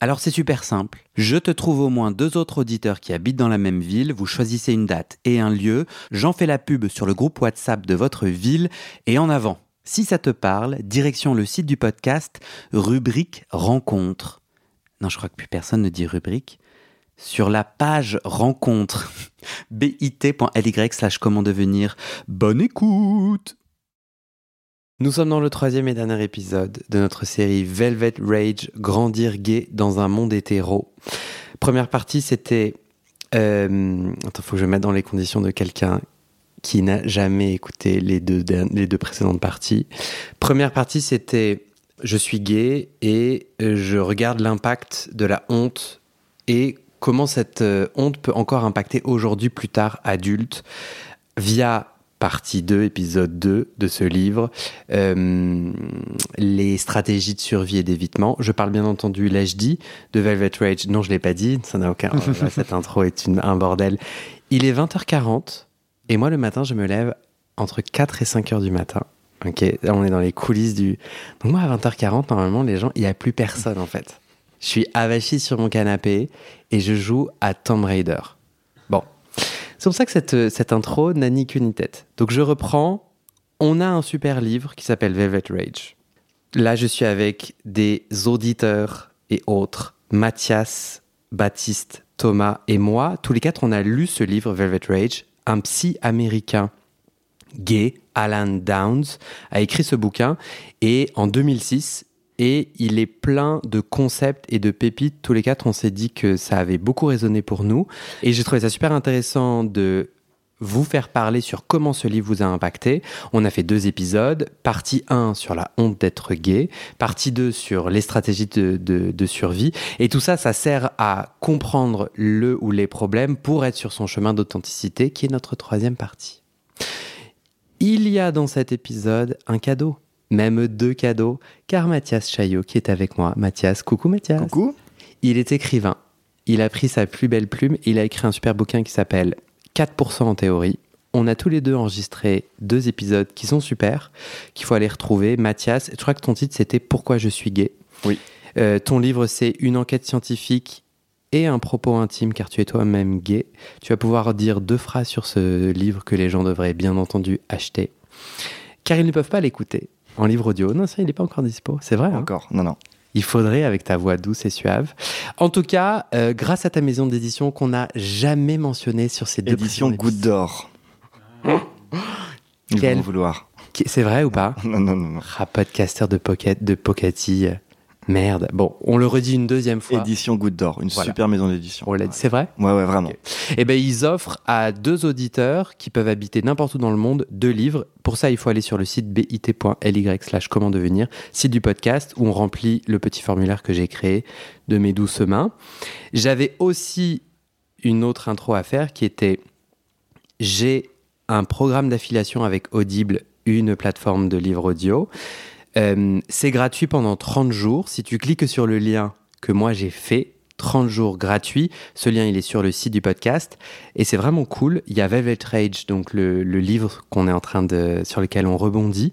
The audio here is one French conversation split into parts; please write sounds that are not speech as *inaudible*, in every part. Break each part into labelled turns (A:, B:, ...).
A: Alors c'est super simple. Je te trouve au moins deux autres auditeurs qui habitent dans la même ville, vous choisissez une date et un lieu, j'en fais la pub sur le groupe WhatsApp de votre ville et en avant. Si ça te parle, direction le site du podcast, rubrique rencontre. Non, je crois que plus personne ne dit rubrique. Sur la page rencontre, *laughs* bit.ly slash comment devenir. Bonne écoute nous sommes dans le troisième et dernier épisode de notre série Velvet Rage, grandir gay dans un monde hétéro. Première partie, c'était... Euh, attends, faut que je mette dans les conditions de quelqu'un qui n'a jamais écouté les deux, les deux précédentes parties. Première partie, c'était je suis gay et je regarde l'impact de la honte et comment cette euh, honte peut encore impacter aujourd'hui, plus tard, adulte, via partie 2, épisode 2 de ce livre, euh, les stratégies de survie et d'évitement. Je parle bien entendu, l'ai-je dit, de Velvet Rage. Non, je l'ai pas dit, ça n'a aucun... *laughs* cette intro est une, un bordel. Il est 20h40 et moi le matin, je me lève entre 4 et 5 h du matin. Ok, on est dans les coulisses du... Donc moi à 20h40, normalement, les gens, il n'y a plus personne en fait. Je suis avachi sur mon canapé et je joue à Tomb Raider. C'est pour ça que cette, cette intro n'a ni queue ni tête. Donc je reprends. On a un super livre qui s'appelle Velvet Rage. Là, je suis avec des auditeurs et autres. Mathias, Baptiste, Thomas et moi. Tous les quatre, on a lu ce livre, Velvet Rage. Un psy américain gay, Alan Downs, a écrit ce bouquin. Et en 2006, et il est plein de concepts et de pépites. Tous les quatre, on s'est dit que ça avait beaucoup résonné pour nous. Et j'ai trouvé ça super intéressant de vous faire parler sur comment ce livre vous a impacté. On a fait deux épisodes. Partie 1 sur la honte d'être gay. Partie 2 sur les stratégies de, de, survie. Et tout ça, ça sert à comprendre le ou les problèmes pour être sur son chemin d'authenticité, qui est notre troisième partie. Il y a dans cet épisode un cadeau même deux cadeaux, car Mathias Chaillot, qui est avec moi, Mathias, coucou Mathias.
B: Coucou.
A: Il est écrivain. Il a pris sa plus belle plume. Il a écrit un super bouquin qui s'appelle 4% en théorie. On a tous les deux enregistré deux épisodes qui sont super, qu'il faut aller retrouver. Mathias, je crois que ton titre c'était Pourquoi je suis gay.
B: Oui.
A: Euh, ton livre c'est Une enquête scientifique et un propos intime car tu es toi-même gay. Tu vas pouvoir dire deux phrases sur ce livre que les gens devraient bien entendu acheter. Car ils ne peuvent pas l'écouter en livre audio. Non, ça, il n'est pas encore dispo. C'est vrai. Hein
B: encore, non, non.
A: Il faudrait avec ta voix douce et suave. En tout cas, euh, grâce à ta maison d'édition qu'on n'a jamais mentionné sur ces deux
B: Édition Goutte d'Or. *laughs* Ils vont vouloir.
A: C'est vrai ou pas? *laughs*
B: Non, non, non. non.
A: Ah, podcaster de Pocket, de Pocati. Merde. Bon, on le redit une deuxième fois.
B: Édition Goutte d'Or, une super maison d'édition.
A: C'est vrai
B: Ouais, ouais, vraiment.
A: Eh ben, ils offrent à deux auditeurs qui peuvent habiter n'importe où dans le monde deux livres. Pour ça, il faut aller sur le site bit.ly slash comment devenir, site du podcast où on remplit le petit formulaire que j'ai créé de mes douces mains. J'avais aussi une autre intro à faire qui était j'ai un programme d'affiliation avec Audible, une plateforme de livres audio. Euh, c'est gratuit pendant 30 jours. Si tu cliques sur le lien que moi j'ai fait, 30 jours gratuits. Ce lien, il est sur le site du podcast. Et c'est vraiment cool. Il y a Velvet Rage, donc le, livre qu'on est en train de, sur lequel on rebondit,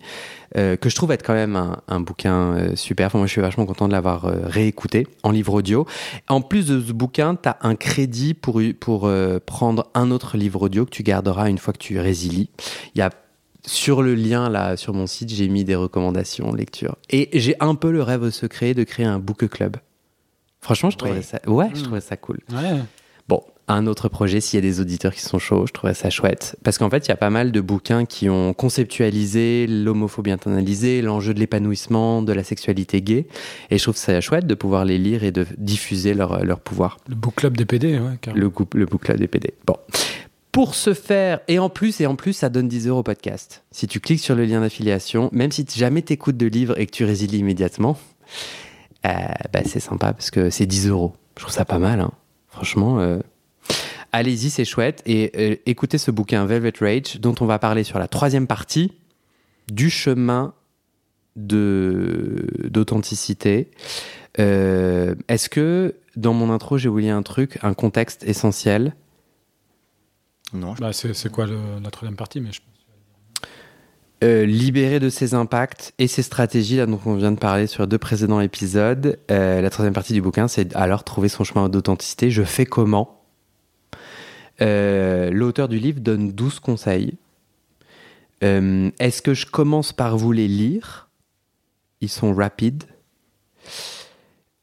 A: euh, que je trouve être quand même un, bouquin euh, super. moi, je suis vachement content de l'avoir euh, réécouté en livre audio. En plus de ce bouquin, tu as un crédit pour, pour prendre un autre livre audio que tu garderas une fois que tu résilies. Il y a sur le lien là sur mon site, j'ai mis des recommandations lecture. Et j'ai un peu le rêve secret de créer un book club. Franchement, je trouvais ça, ouais, je hmm. trouvais ça cool. Bon, un autre projet, s'il y a des auditeurs qui sont chauds, je trouvais ça chouette. Parce qu'en fait, il y a pas mal de bouquins qui ont conceptualisé l'homophobie internalisée, l'enjeu de l'épanouissement, de la sexualité gay. Et je trouve ça chouette de pouvoir les lire et de diffuser leur, leur pouvoir.
C: Le book club des PD, ouais,
A: Le, le book club des PD. Bon. Pour ce faire, et en plus, et en plus, ça donne 10 euros au podcast. Si tu cliques sur le lien d'affiliation, même si jamais tu écoutes de livres et que tu résilies immédiatement, euh, bah, c'est sympa parce que c'est 10 euros. Je trouve ça pas mal, hein. franchement. Euh. Allez-y, c'est chouette. Et euh, écoutez ce bouquin Velvet Rage, dont on va parler sur la troisième partie du chemin d'authenticité. Est-ce que dans mon intro, j'ai oublié un truc, un contexte essentiel?
C: Non. Bah, c'est quoi la troisième partie mais je...
A: Euh, libérer de ses impacts et ses stratégies, là, dont on vient de parler sur deux précédents épisodes. Euh, la troisième partie du bouquin, c'est alors trouver son chemin d'authenticité. Je fais comment? Euh, L'auteur du livre donne 12 conseils. Est-ce que je commence par vous les lire? Ils sont rapides.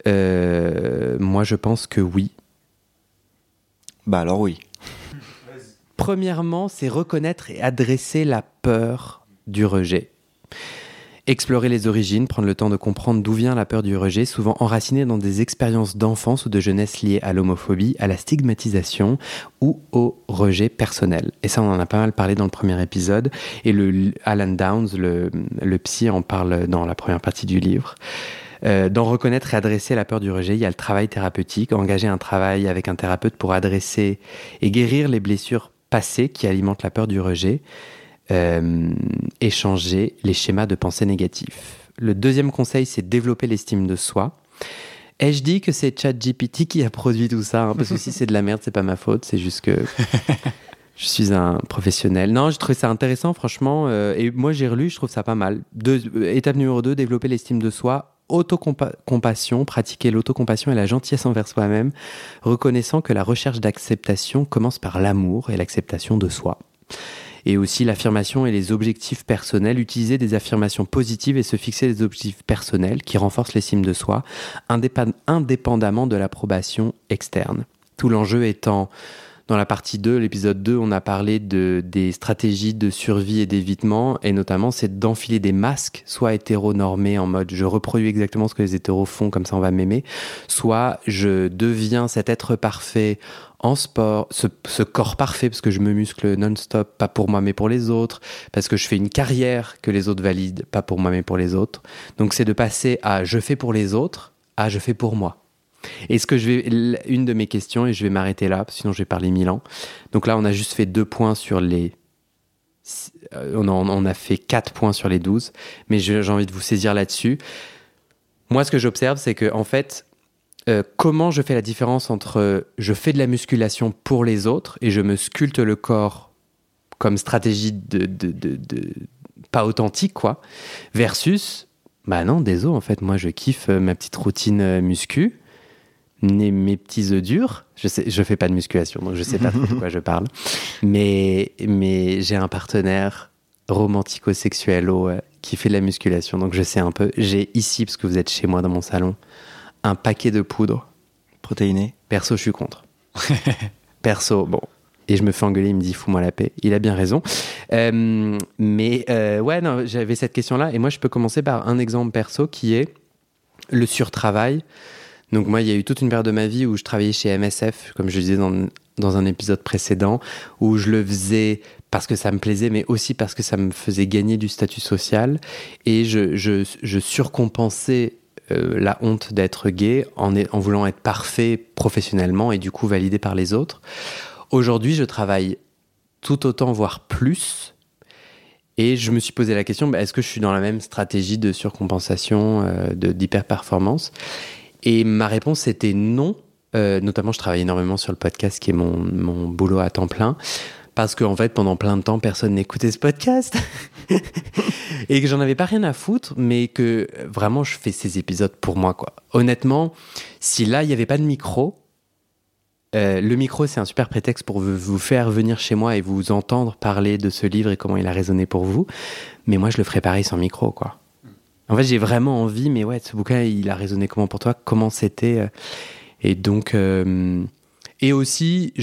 A: moi, je pense que oui.
B: Bah alors oui.
A: Premièrement, c'est reconnaître et adresser la peur du rejet. Explorer les origines, prendre le temps de comprendre d'où vient la peur du rejet, souvent enracinée dans des expériences d'enfance ou de jeunesse liées à l'homophobie, à la stigmatisation ou au rejet personnel. Et ça, on en a pas mal parlé dans le premier épisode. Et Alan Downs, le, psy, en parle dans la première partie du livre. Euh, d'en reconnaître et adresser la peur du rejet, il y a le travail thérapeutique, engager un travail avec un thérapeute pour adresser et guérir les blessures passées qui alimentent la peur du rejet. Euh, échanger les schémas de pensée négatifs. Le deuxième conseil, c'est développer l'estime de soi. Et je dis que c'est ChatGPT qui a produit tout ça, hein, parce que si c'est de la merde, c'est pas ma faute, c'est juste que je suis un professionnel. Non, je trouve ça intéressant, franchement, euh, et moi j'ai relu, je trouve ça pas mal. Euh, étape numéro 2, développer l'estime de soi, autocompassion, pratiquer l'autocompassion et la gentillesse envers soi-même, reconnaissant que la recherche d'acceptation commence par l'amour et l'acceptation de soi et aussi l'affirmation et les objectifs personnels, utiliser des affirmations positives et se fixer des objectifs personnels qui renforcent l'estime de soi, indépendamment de l'approbation externe. Tout l'enjeu étant dans la partie 2, l'épisode 2, on a parlé de, des stratégies de survie et d'évitement, et notamment c'est d'enfiler des masques, soit hétéronormés en mode je reproduis exactement ce que les hétéros font, comme ça on va m'aimer, soit je deviens cet être parfait en sport, ce, corps parfait, parce que je me muscle non-stop, pas pour moi mais pour les autres, parce que je fais une carrière que les autres valident, pas pour moi mais pour les autres. Donc c'est de passer à je fais pour les autres à je fais pour moi. Et ce que je vais, une de mes questions, et je vais m'arrêter là, sinon je vais parler mille ans. Donc là, on a juste fait deux points sur les. Euh, on, on a fait quatre points sur les douze, mais j'ai envie de vous saisir là-dessus. Moi, ce que j'observe, c'est que en fait, euh, comment je fais la différence entre je fais de la musculation pour les autres et je me sculpte le corps comme stratégie de, pas authentique, quoi, versus, bah non, désolé, en fait, moi je kiffe euh, ma petite routine muscu, mes, mes petits œufs durs. Je sais, je fais pas de musculation, donc je sais pas de *laughs* quoi je parle. Mais, mais j'ai un partenaire romantico-sexuel qui fait de la musculation, donc je sais un peu. J'ai ici, parce que vous êtes chez moi dans mon salon, un paquet de poudre.
B: Protéiné
A: Perso, je suis contre. *laughs* Perso, bon. Et je me fais engueuler, il me dit fous-moi la paix. Il a bien raison. Euh, mais euh, ouais, non, j'avais cette question-là. Et moi, je peux commencer par un exemple perso qui est le surtravail. Donc moi, il y a eu toute une période de ma vie où je travaillais chez MSF, comme je disais dans, dans un épisode précédent, où je le faisais parce que ça me plaisait, mais aussi parce que ça me faisait gagner du statut social. Et je, surcompensais euh, la honte d'être gay en, en voulant être parfait professionnellement et du coup validé par les autres. Aujourd'hui, je travaille tout autant, voire plus. Et je me suis posé la question, bah, est-ce que je suis dans la même stratégie de surcompensation, euh, d'hyper-performance? Et ma réponse était non, notamment, je travaille énormément sur le podcast qui est mon, mon boulot à temps plein parce qu'en en fait, pendant plein de temps, personne n'écoutait ce podcast. *laughs* et que j'en avais pas rien à foutre, mais que vraiment, je fais ces épisodes pour moi, quoi. Honnêtement, si là, il n'y avait pas de micro, euh, le micro, c'est un super prétexte pour vous faire venir chez moi et vous entendre parler de ce livre et comment il a résonné pour vous. Mais moi, je le ferais pareil sans micro, quoi. En fait, j'ai vraiment envie, mais ouais, ce bouquin, il a résonné comment pour toi? Comment c'était euh, Et donc, euh, et aussi,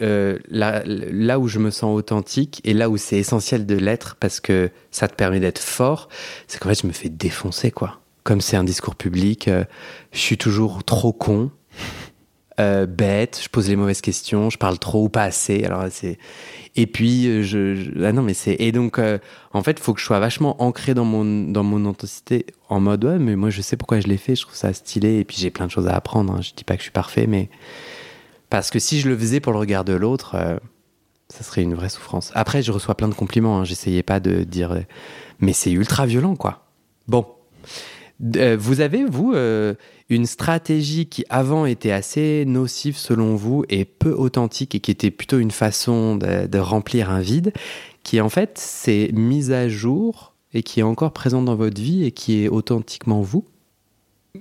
A: euh, là, où je me sens authentique et là où c'est essentiel de l'être parce que ça te permet d'être fort, c'est qu'en fait, je me fais défoncer, quoi. Comme c'est un discours public, je suis toujours trop con, euh, bête, je pose les mauvaises questions, je parle trop ou pas assez. Alors c'est et puis je, ah non mais c'est et donc en fait, faut que je sois vachement ancré dans mon dans mon authenticité en mode ouais, mais moi je sais pourquoi je l'ai fait, je trouve ça stylé et puis j'ai plein de choses à apprendre. Hein. Je dis pas que je suis parfait, mais parce que si je le faisais pour le regard de l'autre, euh, ça serait une vraie souffrance. Après, je reçois plein de compliments. Hein. J'essayais pas de dire, euh, mais c'est ultra violent, quoi. Bon. Euh, vous avez, vous, une stratégie qui avant était assez nocive selon vous et peu authentique et qui était plutôt une façon de, de remplir un vide, qui en fait s'est mise à jour et qui est encore présente dans votre vie et qui est authentiquement vous?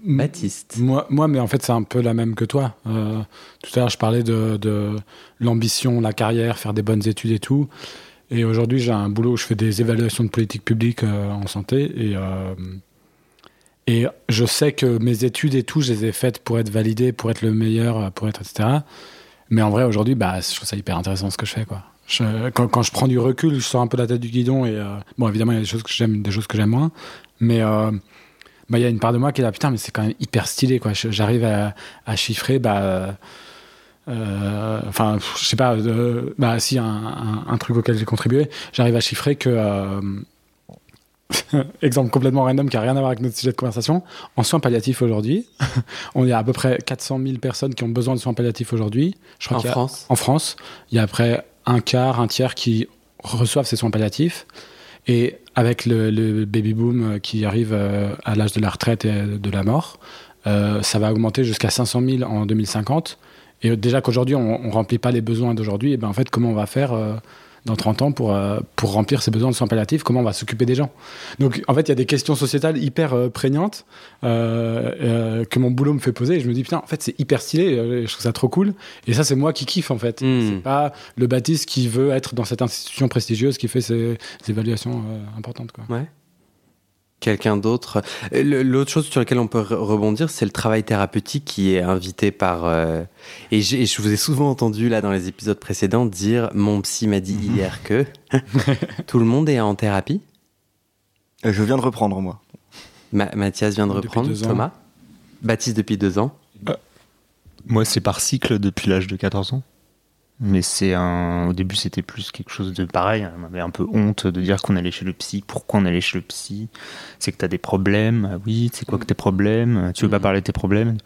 A: Baptiste.
C: Moi, moi, mais en fait, c'est un peu la même que toi. Euh, tout à l'heure, je parlais de, de l'ambition, la carrière, faire des bonnes études et tout. Et aujourd'hui, j'ai un boulot où je fais des évaluations de politique publique euh, en santé. Et, euh, et je sais que mes études et tout, je les ai faites pour être validées, pour être le meilleur, pour être, etc. Mais en vrai, aujourd'hui, bah, je trouve ça hyper intéressant ce que je fais, quoi. quand, je prends du recul, je sors un peu la tête du guidon et bon, évidemment, il y a des choses que j'aime, des choses que j'aime moins, mais bah, il y a une part de moi qui est là, putain, mais c'est quand même hyper stylé, quoi. J'arrive à, chiffrer, bah, euh, enfin, je sais pas, bah, si, un, truc auquel j'ai contribué, j'arrive à chiffrer que, euh, *laughs* exemple complètement random qui a rien à voir avec notre sujet de conversation, en soins palliatifs aujourd'hui, *laughs* on est à, peu près 400 000 personnes qui ont besoin de soins palliatifs aujourd'hui.
A: Je crois en France
C: En France, il y a après un quart, un tiers qui reçoivent ces soins palliatifs. Et avec le, baby boom euh, qui arrive euh, à l'âge de la retraite et de la mort, euh, ça va augmenter jusqu'à 500 000 en 2050. Et déjà qu'aujourd'hui, on ne remplit pas les besoins d'aujourd'hui, et ben en fait, comment on va faire dans 30 ans pour, euh, pour remplir ces besoins de soins palliatifs, comment on va s'occuper des gens. Donc en fait, il y a des questions sociétales hyper euh, prégnantes euh, que mon boulot me fait poser et je me dis putain, en fait, c'est hyper stylé, je trouve ça trop cool. Et ça, c'est moi qui kiffe en fait. Hmm. C'est pas le Baptiste qui veut être dans cette institution prestigieuse qui fait ces, ces évaluations importantes. Quoi.
A: Ouais quelqu'un d'autre. L'autre chose sur laquelle on peut rebondir, c'est le travail thérapeutique qui est invité par. Euh, et, je vous ai souvent entendu là dans les épisodes précédents dire mon psy m'a dit mhm. hier que *laughs* tout le monde est en thérapie.
B: Euh, je viens de reprendre moi.
A: Mathias vient de reprendre. Thomas. Baptiste depuis deux ans. Euh,
D: moi, c'est par cycle depuis l'âge de 14 ans. Mais c'est un. Au début, c'était plus quelque chose de pareil. On avait un peu honte de dire qu'on allait chez le psy. Pourquoi on allait chez le psy? C'est que tu as des problèmes. Ah oui, c'est quoi que tes problèmes? Tu veux pas mm. parler de tes problèmes?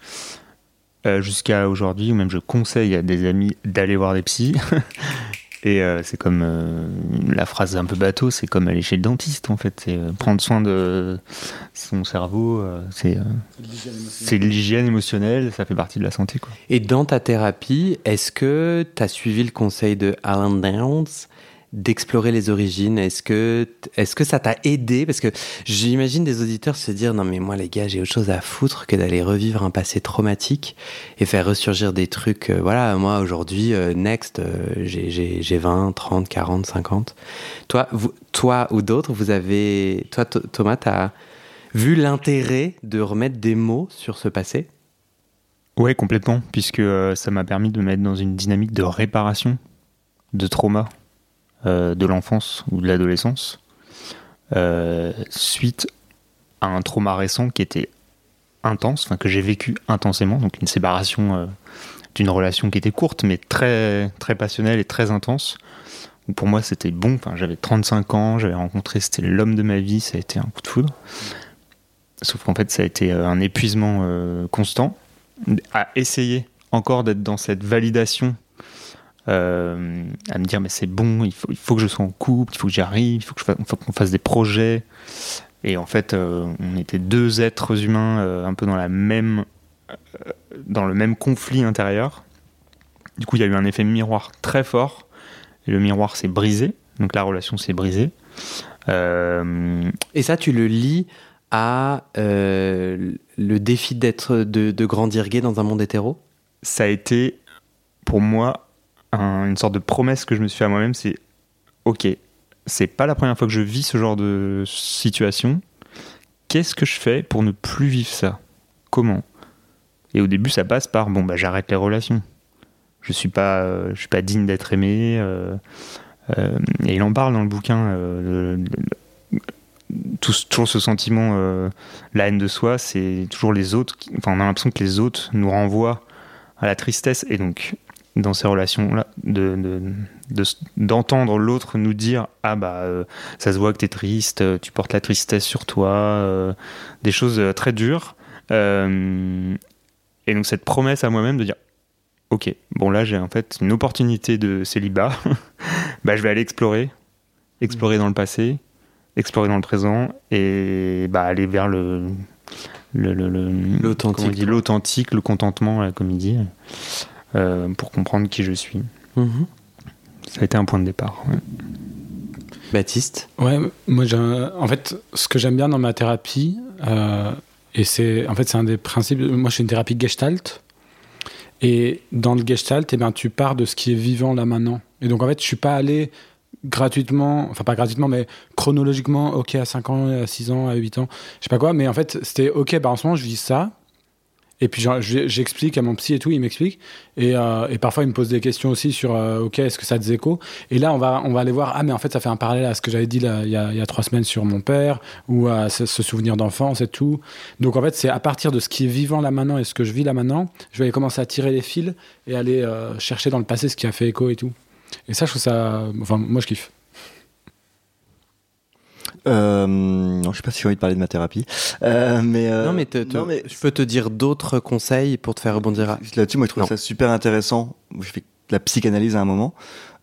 D: Euh, Jusqu'à aujourd'hui, ou même je conseille à des amis d'aller voir des psys. *laughs* Euh, c'est comme euh, la phrase un peu bateau, c'est comme aller chez le dentiste en fait. C'est euh, prendre soin de son cerveau, c'est l'hygiène émotionnelle, ça fait partie de la santé. Quoi.
A: Et dans ta thérapie, est-ce que tu as suivi le conseil de Alan Downs? D'explorer les origines Est-ce que, est-ce que ça t'a aidé? Parce que j'imagine des auditeurs se dire non mais moi les gars j'ai autre chose à foutre que d'aller revivre un passé traumatique et faire ressurgir des trucs. Euh, voilà, moi aujourd'hui, euh, next, euh, j'ai 20, 30, 40, 50. Toi, toi ou d'autres, vous avez, toi Thomas, t'as vu l'intérêt de remettre des mots sur ce passé?
D: Ouais, complètement, puisque ça m'a permis de me mettre dans une dynamique de réparation de trauma de l'enfance ou de l'adolescence euh, suite à un trauma récent qui était intense, enfin que j'ai vécu intensément, donc une séparation euh, d'une relation qui était courte mais très très passionnelle et très intense. pour moi c'était bon, enfin, j'avais 35 ans, j'avais rencontré, c'était l'homme de ma vie, ça a été un coup de foudre. Sauf qu'en fait ça a été un épuisement constant à essayer encore d'être dans cette validation euh, à me dire mais c'est bon, il faut, il faut que je sois en couple, il faut que j'y arrive, il faut qu'on fasse des projets. Et en fait, euh, on était deux êtres humains euh, un peu dans la même dans le même conflit intérieur. Du coup, il y a eu un effet miroir très fort. Et le miroir s'est brisé. Donc la relation s'est brisée.
A: Et ça, tu le lis à le défi d'être de, de grandir gay dans un monde hétéro?
D: Ça a été pour moi un- une sorte de promesse que je me suis fait à moi-même. C'est ok, c'est pas la première fois que je vis ce genre de situation. Qu'est-ce que je fais pour ne plus vivre ça? Comment? Et au début, ça passe par bon bah j'arrête les relations. Je suis pas, euh, je suis pas digne d'être aimé. euh, euh, et il en parle dans le bouquin. toujours ce sentiment, la haine de soi, c'est toujours les autres. enfin, on a l'impression que les autres nous renvoient à la tristesse. Et donc, dans ces relations-là, de, de- d'entendre l'autre nous dire Ah, bah, euh, ça se voit que t'es triste, euh, tu portes la tristesse sur toi, euh, des choses très dures. Euh, et donc, cette promesse à moi-même de dire Ok, bon, là, j'ai en fait une opportunité de célibat. *laughs* bah, je vais aller explorer, explorer dans le passé, explorer dans le présent et bah, aller vers le. le, le- le-
A: L'authentique,
D: l'authentique, le contentement, il dit, euh, pour comprendre qui je suis.
A: Mhm.
D: Ça a été un point de départ. ouais.
A: Baptiste
C: Ouais, moi, en fait, ce que j'aime bien dans ma thérapie, euh, et c'est, en fait, c'est un des principes. Moi, je fais une thérapie Gestalt, et dans le Gestalt, eh ben, tu pars de ce qui est vivant là maintenant. Et donc, en fait, je suis pas allé gratuitement, enfin pas gratuitement, mais chronologiquement, ok, à 5 ans, à 6 ans, à 8 ans, je sais pas quoi, mais en fait, c'était ok, bah en ce moment, je vis ça. Et puis j'explique à mon psy et tout, il m'explique. Et, euh, parfois, il me pose des questions aussi sur, euh, ok, est-ce que ça a des échos Et là, on va, on va aller voir, ah, mais en fait, ça fait un parallèle à ce que j'avais dit il, y a, trois semaines sur mon père, ou à ce, souvenir d'enfance et tout. Donc, en fait, c'est à partir de ce qui est vivant là maintenant et ce que je vis là maintenant, je vais commencer à tirer les fils et aller euh, chercher dans le passé ce qui a fait écho et tout. Et ça, je trouve ça. Enfin, moi, je kiffe.
B: Euh, non, je sais pas si j'ai envie de parler de ma thérapie. Euh, mais, euh,
A: Non, mais, te- te-
B: non, mais
A: je peux te dire d'autres conseils pour te faire rebondir. à-
B: là-dessus, moi, je trouve
A: Non.
B: ça super intéressant. Je fais de la psychanalyse à un moment.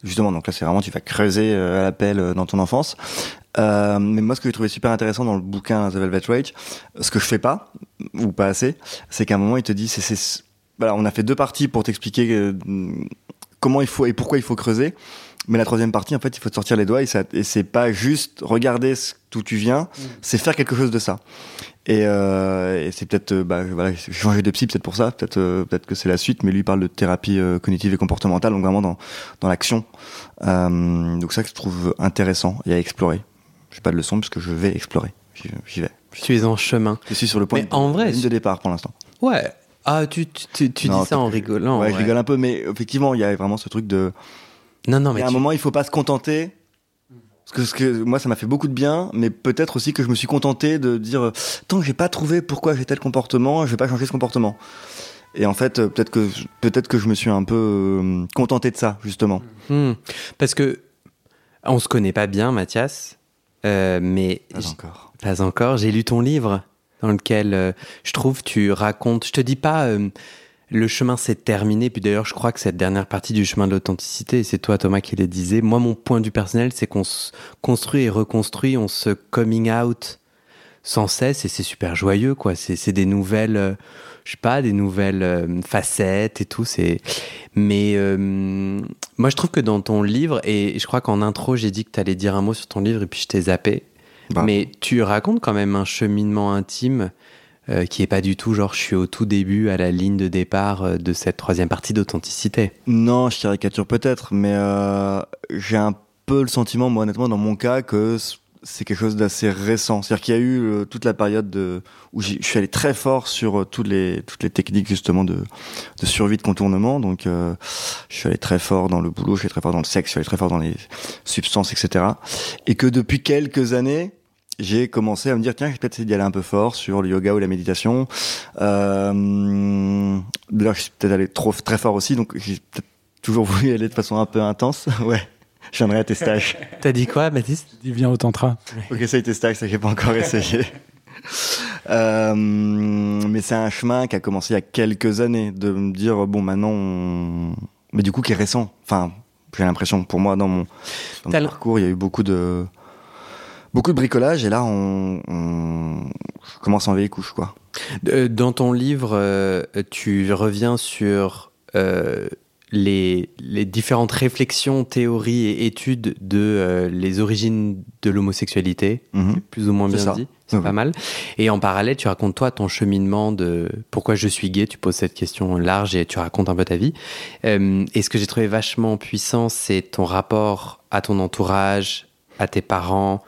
B: Justement, donc là, c'est vraiment, tu vas creuser euh, à l'appel euh, dans ton enfance. Euh, mais moi, ce que j'ai trouvé super intéressant dans le bouquin The Velvet Rage, ce que je fais pas, ou pas assez, c'est qu'à un moment, il te dit, c'est, c'est, voilà, on a fait deux parties pour t'expliquer comment il faut et pourquoi il faut creuser. Mais la troisième partie, en fait, il faut te sortir les doigts et, ça, et c'est pas juste regarder ce- d'où tu viens, c'est faire quelque chose de ça. Et, euh, et c'est peut-être, euh, bah, voilà, j'ai changé de psy peut-être pour ça, peut-être, euh, peut-être que c'est la suite, mais lui parle de thérapie euh, cognitive et comportementale, donc vraiment dans, dans l'action. Euh, donc ça que je trouve intéressant et à explorer. J'ai pas de leçon parce que je vais explorer. J'y vais.
A: Tu es en chemin.
B: Je suis sur le point
A: Mais
B: de,
A: en vrai,
B: la ligne
A: je-
B: de départ pour l'instant.
A: Ouais. Ah, tu, tu, tu, tu
B: Non,
A: dis ça en rigolant.
B: ouais,
A: ouais.
B: je rigole un peu, mais effectivement, il y a vraiment ce truc de.
A: Non, non,
B: Il
A: mais
B: y a un
A: tu-
B: moment, il faut pas se contenter. Parce que, ce que moi, ça m'a fait beaucoup de bien, mais peut-être aussi que je me suis contenté de dire tant que j'ai pas trouvé pourquoi j'ai tel comportement, je vais pas changer ce comportement. Et en fait, peut-être que peut-être que je me suis un peu euh, contenté de ça, justement.
A: Hmm. Parce que on se connaît pas bien, Mathias, euh, mais
B: Pas encore.
A: pas encore. J'ai lu ton livre dans lequel euh, je trouve tu racontes. Je te dis pas euh, le chemin s'est terminé. Puis d'ailleurs, je crois que cette dernière partie du chemin de l'authenticité, et c'est toi Thomas qui le disais. Moi, mon point vue personnel, c'est qu'on se construit et reconstruit, on se coming out sans cesse, et c'est super joyeux, quoi. C'est c'est des nouvelles. euh, je sais pas, des nouvelles euh, facettes et tout. C'est, mais euh, moi je trouve que dans ton livre et je crois qu'en intro j'ai dit que tu allais dire un mot sur ton livre et puis je t'ai zappé.
B: Bah.
A: Mais tu racontes quand même un cheminement intime euh, qui est pas du tout genre je suis au tout début à la ligne de départ euh, de cette troisième partie d'authenticité.
B: Non, je caricature peut-être, mais euh, j'ai un peu le sentiment, moi honnêtement, dans mon cas, que c'est quelque chose d'assez récent. C'est-à-dire qu'il y a eu euh, toute la période de, où je suis allé très fort sur toutes les toutes les techniques justement de, de survie de contournement. Donc, euh, je suis allé très fort dans le boulot, je suis allé très fort dans le sexe, je suis allé très fort dans les substances, etc. Et que depuis quelques années, j'ai commencé à me dire tiens, j'ai peut-être essayé d'y aller un peu fort sur le yoga ou la méditation. Euh, D'ailleurs, je suis peut-être allé trop très fort aussi, donc j'ai peut-être toujours *laughs* voulu y aller de façon un peu intense. *laughs* ouais, je viendrai à tes stages. *laughs*
A: T'as dit quoi, Baptiste?
C: Il vient au tantra.
B: ok, ça, tes stages, ça j'ai pas encore essayé. Euh, mais c'est un chemin qui a commencé il y a quelques années de me dire bon maintenant, on... mais du coup qui est récent. Enfin, j'ai l'impression pour moi dans mon, dans parcours, il y a eu beaucoup de Beaucoup de bricolage et là on, on je commence à enlever les couches quoi.
A: Euh, Dans ton livre, euh, tu reviens sur euh, les, les différentes réflexions, théories et études de euh, les origines de l'homosexualité,
B: Mhm.
A: plus ou moins bien
B: ça.
A: dit. C'est
B: Oui,
A: pas mal. Et en parallèle, tu racontes toi ton cheminement de pourquoi je suis gay. Tu poses cette question large et tu racontes un peu ta vie. Euh, et ce que j'ai trouvé vachement puissant, c'est ton rapport à ton entourage, à tes parents.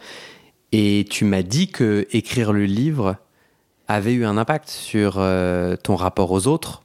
A: Et tu m'as dit que écrire le livre avait eu un impact sur euh, ton rapport aux autres.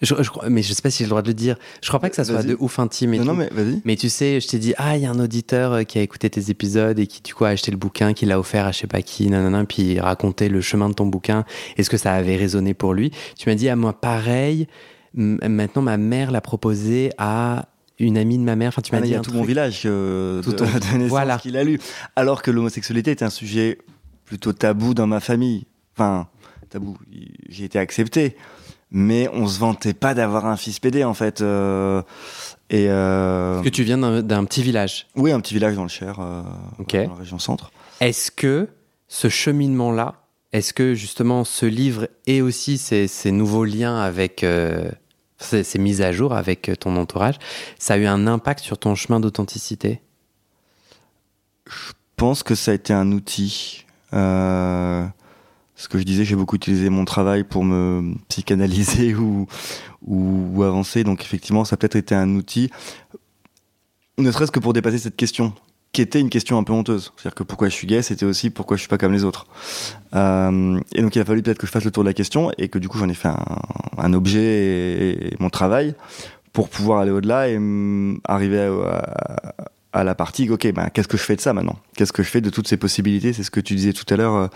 A: Je, je mais je sais pas si j'ai le droit de le dire. Je crois pas que ça soit de ouf intime. Et
B: Non,
A: tout.
B: non mais vas-y.
A: Mais tu sais, je t'ai dit, ah, il y a un auditeur euh, qui a écouté tes épisodes et qui, du coup, a acheté le bouquin, qui l'a offert à je sais pas qui, nanana, puis racontait le chemin de ton bouquin. Est-ce que ça avait résonné pour lui Tu m'as dit, à moi, pareil. Maintenant, ma mère l'a proposé à une amie de ma mère. Enfin, tu
B: Ah,
A: m'as
B: il
A: dit
B: y a
A: un
B: tout
A: truc.
B: mon village euh,
A: Tout
B: de, de
A: Voilà.
B: qu'il a lu. Alors que l'homosexualité est un sujet plutôt tabou dans ma famille. Enfin, tabou. J'ai été accepté. Mais on se vantait pas d'avoir un fils pédé, en fait. euh, et euh,
A: Parce que tu viens d'un petit village.
B: oui, un petit village dans le Cher, dans la région centre.
A: Est-ce que ce cheminement-là, est-ce que justement ce livre et aussi ces, ces nouveaux liens avec, ces, ces mises à jour avec euh, ton entourage, ça a eu un impact sur ton chemin d'authenticité?
B: Je pense que ça a été un outil. Euh, ce que je disais, j'ai beaucoup utilisé mon travail pour me psychanalyser *laughs* ou, ou, ou avancer. Donc effectivement, ça a peut-être été un outil, ne serait-ce que pour dépasser cette question, qui était une question un peu honteuse. C'est-à-dire que pourquoi je suis gay, c'était aussi pourquoi je suis pas comme les autres. Euh, et donc il a fallu peut-être que je fasse le tour de la question et que du coup j'en ai fait un, un objet et, et mon travail pour pouvoir aller au-delà et mm, arriver à, à- à la partie, ok, ben, qu'est-ce que je fais de ça maintenant? Qu'est-ce que je fais de toutes ces possibilités? C'est ce que tu disais tout à l'heure, euh,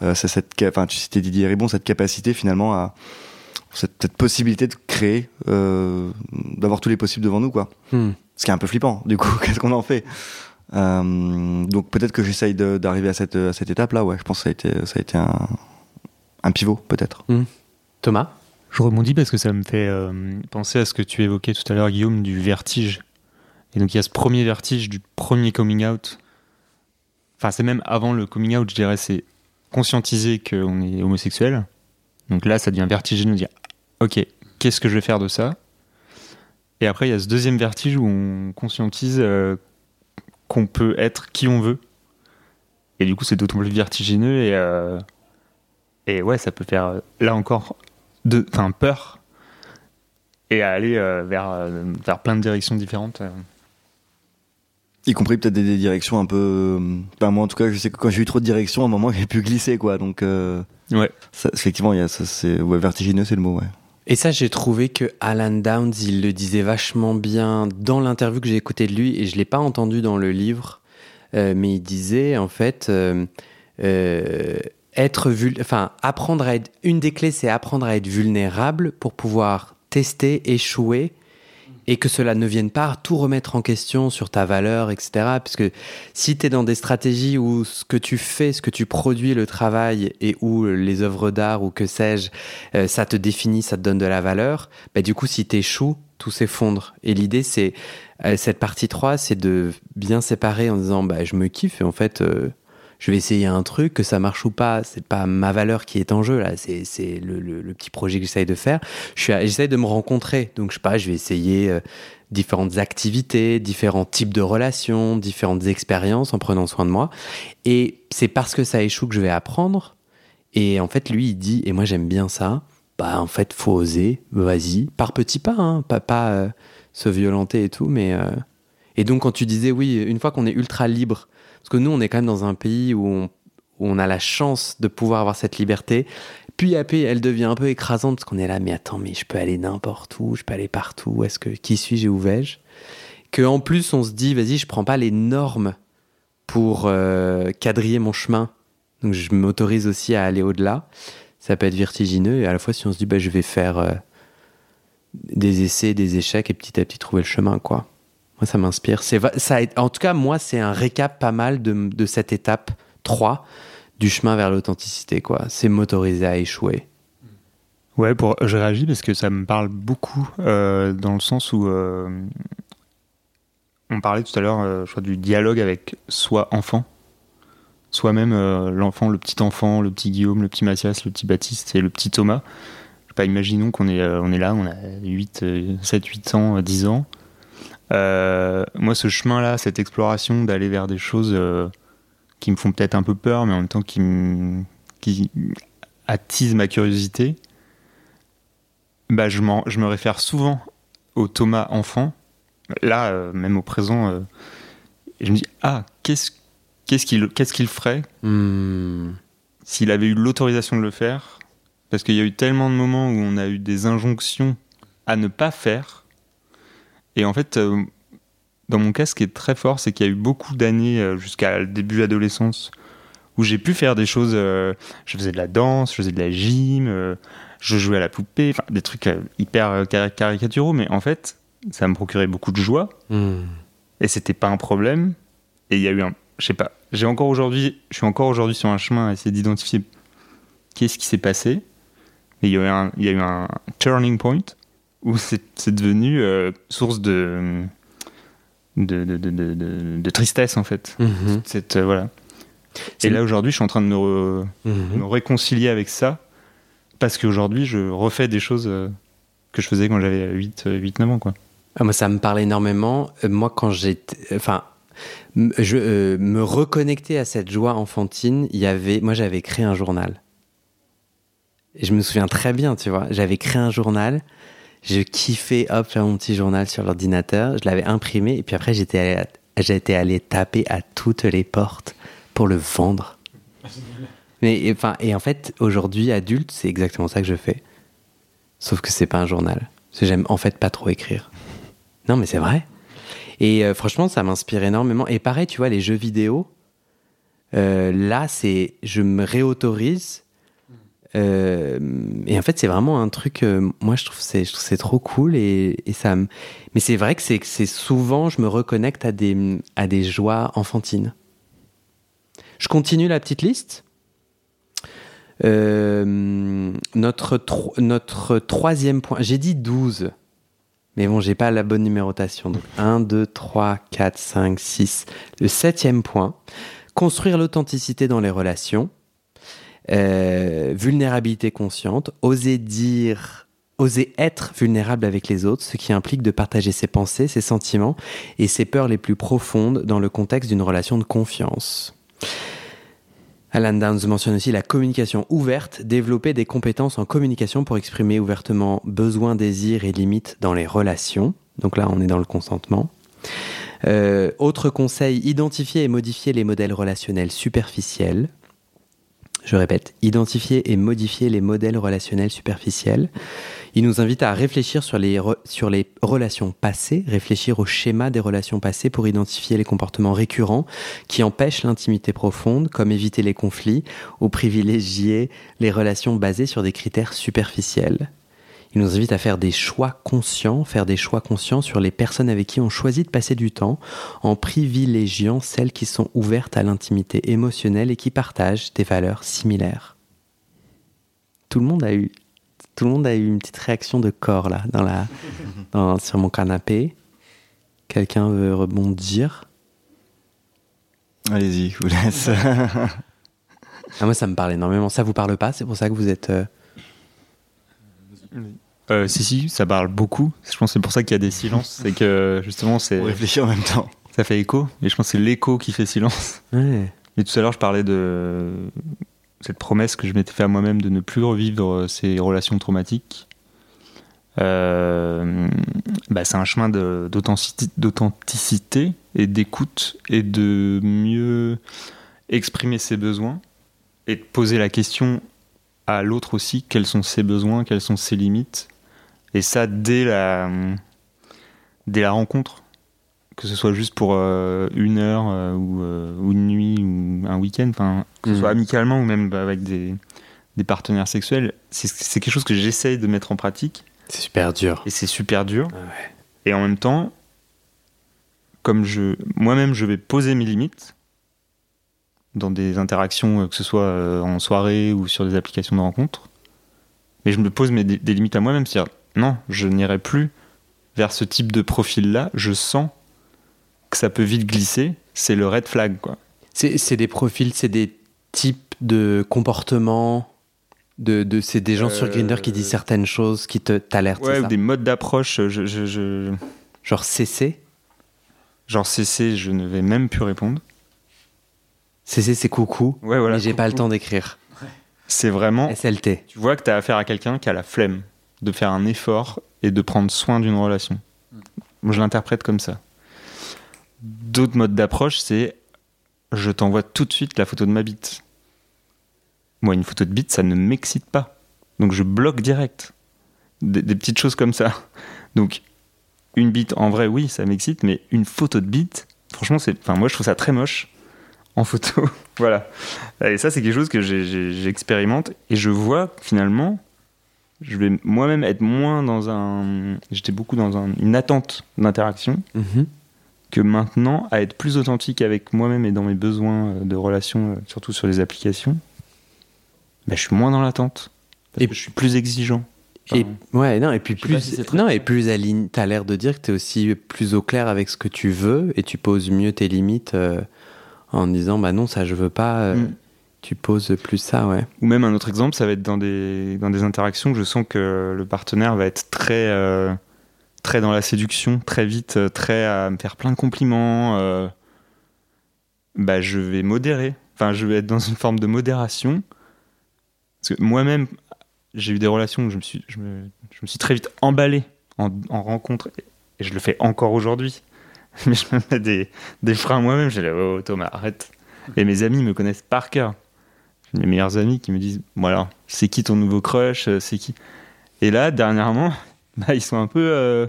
B: euh, c'est cette, enfin, tu citais Didier Ribon, cette capacité finalement à, cette, cette possibilité de créer, euh, d'avoir tous les possibles devant nous, quoi.
A: Hmm.
B: Ce qui est un peu flippant, du coup, *laughs* qu'est-ce qu'on en fait? Donc peut-être que j'essaye de- d'arriver à cette, à cette étape-là, ouais, je pense que ça a été, ça a été un, un pivot, peut-être.
A: Thomas?
D: Je rebondis parce que ça me fait euh, penser à ce que tu évoquais tout à l'heure, Guillaume, du vertige. Et donc il y a ce premier vertige du premier coming out. Enfin, c'est même avant le coming out, je dirais, c'est conscientiser qu'on est homosexuel. Donc là, ça devient vertigineux de dire Ok, qu'est-ce que je vais faire de ça? Et après, il y a ce deuxième vertige où on conscientise euh, qu'on peut être qui on veut. Et du coup, c'est d'autant plus vertigineux et, euh, et ouais, ça peut faire euh, là encore de, peur et aller euh, vers, vers plein de directions différentes.
B: Y compris peut-être des, directions un peu. Enfin, moi en tout cas, je sais que quand j'ai eu trop de directions, à un moment *laughs* j'ai pu glisser, quoi. Donc, euh,
D: Ouais.
B: ça, effectivement, y a ça, c'est ouais, vertigineux, c'est le mot, ouais.
A: Et ça, j'ai trouvé que Alan Downs, il le disait vachement bien dans l'interview que j'ai écoutée de lui, et je l'ai pas entendu dans le livre, euh, mais il disait en fait, euh, euh, être vul- enfin apprendre à être, une des clés, c'est apprendre à être vulnérable pour pouvoir tester, échouer, et que cela ne vienne pas tout remettre en question sur ta valeur, etc. Parce que si tu es dans des stratégies où ce que tu fais, ce que tu produis, le travail, et où les œuvres d'art ou que sais-je, euh, ça te définit, ça te donne de la valeur, bah, du coup, si t'échoues, tout s'effondre. Et l'idée, c'est, euh, cette partie 3, c'est de bien séparer en disant, bah, je me kiffe et en fait, euh, je vais essayer un truc, que ça marche ou pas, c'est pas ma valeur qui est en jeu, là, c'est, le, le- petit projet que j'essaye de faire. J'essaye de me rencontrer, donc je sais pas, je vais essayer euh, différentes activités, différents types de relations, différentes expériences en prenant soin de moi. Et c'est parce que ça échoue que je vais apprendre. Et en fait, lui, il dit, et moi j'aime bien ça, bah en fait, faut oser, vas-y, par petits pas, hein, pas, pas euh, se violenter et tout, mais... euh, Et donc quand tu disais, oui, une fois qu'on est ultra libre, parce que nous, on est quand même dans un pays où on, on a la chance de pouvoir avoir cette liberté, puis après, elle devient un peu écrasante, parce qu'on est là, mais attends, mais je peux aller n'importe où, je peux aller partout, est-ce que, qui suis-je et où vais-je? Que en plus, on se dit, vas-y, je prends pas les normes pour euh, quadriller mon chemin, donc je m'autorise aussi à aller au-delà. Ça peut être vertigineux. Et à la fois si on se dit bah, je vais faire euh, des essais, des échecs et petit à petit trouver le chemin quoi. Moi ça m'inspire. C'est ça en tout cas moi c'est un récap pas mal de, de cette étape 3 du chemin vers l'authenticité quoi. C'est m'autoriser à échouer.
D: Ouais, pour, je réagis parce que ça me parle beaucoup euh, dans le sens où euh, on parlait tout à l'heure, euh, du dialogue avec soi enfant. soi-même euh, l'enfant, le petit enfant, le petit Guillaume, le petit Mathias, le petit Baptiste et le petit Thomas. Pas, imaginons qu'on est, on est là, on a 8, 7, 8 ans, 10 ans. Euh, moi, ce chemin-là, cette exploration d'aller vers des choses euh, qui me font peut-être un peu peur, mais en même temps qui, me- qui attisent ma curiosité, bah, je, me réfère souvent au Thomas enfant. Là, euh, même au présent, euh, je me dis Ah, qu'est-ce qu'est-ce qu'il qu'est-ce qu'il ferait
A: Hmm.
D: s'il avait eu l'autorisation de le faire, parce qu'il y a eu tellement de moments où on a eu des injonctions à ne pas faire. Et en fait, euh, dans mon cas, ce qui est très fort, c'est qu'il y a eu beaucoup d'années euh, jusqu'à le début adolescence où j'ai pu faire des choses. euh, je faisais de la danse, je faisais de la gym, je jouais à la poupée, enfin des trucs hyper cari- caricaturaux, mais en fait, ça me procurait beaucoup de joie
A: Hmm.
D: et c'était pas un problème. Et il y a eu un, je sais pas, j'ai encore aujourd'hui, je suis encore aujourd'hui sur un chemin à essayer d'identifier qu'est-ce qui s'est passé. Et il y a eu un, il y a eu un turning point où c'est devenu euh, source de de, de, de, de- de- de tristesse en fait.
A: Mhm.
D: Cette, euh, voilà. Et là aujourd'hui, je suis en train de me, re-
A: Mhm.
D: me réconcilier avec ça parce qu'aujourd'hui, je refais des choses euh, que je faisais quand j'avais 8, 8 9 ans quoi.
A: Ah, moi, ça me parle énormément. Moi, quand j'étais. Enfin. Je, euh, me reconnecter à cette joie enfantine, il y avait, moi j'avais créé un journal. Et je me souviens très bien, tu vois, j'avais créé un journal, je kiffais, hop, faire mon petit journal sur l'ordinateur, je l'avais imprimé, et puis après j'étais allé, j'étais allé taper à toutes les portes pour le vendre. *laughs* Mais et, enfin, et en fait, aujourd'hui, adulte, c'est exactement ça que je fais. Sauf que c'est pas un journal. Parce que j'aime en fait pas trop écrire. Non, mais c'est vrai. Et euh, franchement, ça m'inspire énormément. Et pareil, tu vois, les jeux vidéo, euh, là, c'est. Je me réautorise. Euh, et en fait, c'est vraiment un truc. euh, moi, je trouve c'est c'est trop cool et, et ça. Mais c'est vrai que c'est c'est souvent, je me reconnecte à des joies enfantines. Je continue la petite liste. Euh, notre, notre troisième point, j'ai dit 12, mais bon, j'ai pas la bonne numérotation. Donc 1, 2, 3, 4, 5, 6. Le septième point, construire l'authenticité dans les relations, Euh, vulnérabilité consciente, oser oser être vulnérable avec les autres, ce qui implique de partager ses pensées, ses sentiments et ses peurs les plus profondes dans le contexte d'une relation de confiance. Alan Downs mentionne aussi la communication ouverte, développer des compétences en communication pour exprimer ouvertement besoins, désirs et limites dans les relations. Donc là, on est dans le consentement. Euh, autre conseil, identifier et modifier les modèles relationnels superficiels. Je répète, identifier et modifier les modèles relationnels superficiels. Il nous invite à réfléchir sur les, sur les relations passées, réfléchir au schéma des relations passées pour identifier les comportements récurrents qui empêchent l'intimité profonde, comme éviter les conflits ou privilégier les relations basées sur des critères superficiels. Il nous invite à faire des choix conscients, faire des choix conscients sur les personnes avec qui on choisit de passer du temps, en privilégiant celles qui sont ouvertes à l'intimité émotionnelle et qui partagent des valeurs similaires. Tout le monde a eu, tout le monde a eu une petite réaction de corps là, dans la, *laughs* dans- sur mon canapé. Quelqu'un veut rebondir?
B: Allez-y, je vous laisse.
A: Ah, moi, ça me parle énormément. Ça vous parle pas? C'est pour ça que vous êtes. euh,
D: Euh, si, si, ça parle beaucoup. Je pense que c'est pour ça qu'il y a des silences. C'est que justement, c'est,
B: On réfléchit en même temps.
D: ça fait écho. Et je pense que c'est l'écho qui fait silence.
A: Ouais.
D: Mais tout à l'heure, je parlais de cette promesse que je m'étais fait à moi-même de ne plus revivre ces relations traumatiques. Euh, bah, c'est un chemin d'authenticité et d'écoute et de mieux exprimer ses besoins et de poser la question à l'autre aussi quels sont ses besoins, quelles sont ses limites. Et ça dès la, dès la rencontre que ce soit juste pour euh, une heure euh, ou, euh, ou une nuit ou un week-end, que ce
A: Mhm.
D: soit amicalement ou même bah, avec des, des partenaires sexuels, c'est quelque chose que j'essaye de mettre en pratique
A: C'est super dur.
D: et c'est super dur.
A: Ah ouais.
D: Et en même temps, comme je moi-même je vais poser mes limites dans des interactions, euh, que ce soit euh, en soirée ou sur des applications de rencontres, mais je me pose mes, des limites à moi-même, c'est-à-dire non, je n'irai plus vers ce type de profil-là. Je sens que ça peut vite glisser. C'est le red flag, quoi.
A: C'est c'est des profils, c'est des types de comportements. De, de, c'est des gens sur
D: Euh,
A: Grindr qui disent certaines choses qui te t'alertent.
D: Ouais, ou
A: ça
D: des modes d'approche. Je, je, je-
A: Genre CC.
D: Genre CC, je ne vais même plus répondre.
A: C'est coucou.
D: Ouais, voilà.
A: mais j'ai pas le temps d'écrire.
D: C'est vraiment.
A: SLT.
D: Tu vois que tu as affaire à quelqu'un qui a la flemme de faire un effort et de prendre soin d'une relation. Moi, je l'interprète comme ça. D'autres modes d'approche, c'est je t'envoie tout de suite la photo de ma bite. Moi, une photo de bite, ça ne m'excite pas. Donc, je bloque direct. Des, des petites choses comme ça. Donc, une bite, en vrai, oui, ça m'excite, mais une photo de bite, franchement, c'est. Enfin, moi, je trouve ça très moche en photo. *laughs* voilà. Et ça, c'est quelque chose que j'expérimente et je vois que, finalement, je vais moi-même être moins dans un. J'étais beaucoup dans un- une attente d'interaction
A: Mhm.
D: que maintenant à être plus authentique avec moi-même et dans mes besoins euh, de relation, euh, surtout sur les applications. Ben, je suis moins dans l'attente.
A: Et-
D: que je suis plus exigeant.
A: Et, ouais, non, et puis plus,
D: si c'est très
A: non, et plus aligné, t'as l'air de dire que t'es aussi plus au clair avec ce que tu veux et tu poses mieux tes limites euh, en disant, bah non, ça je veux pas, euh,
D: Mm.
A: tu poses plus ça, ouais.
D: Ou même un autre exemple, ça va être dans des, dans des interactions je sens que le partenaire va être très, euh, très dans la séduction, très vite, euh, très à me faire plein de compliments. euh, bah, je vais modérer. Enfin, je vais être dans une forme de modération. Parce que moi-même, j'ai eu des relations où je me suis, je me, je me suis très vite emballé en, en rencontre. Et je le fais encore aujourd'hui. *laughs* Mais je me mets des, des freins moi-même. J'ai dit, oh Thomas, arrête. Et mes amis me connaissent par cœur mes meilleurs amis qui me disent voilà c'est qui ton nouveau crush euh, c'est qui? Et là dernièrement *laughs* bah, ils sont un peu euh,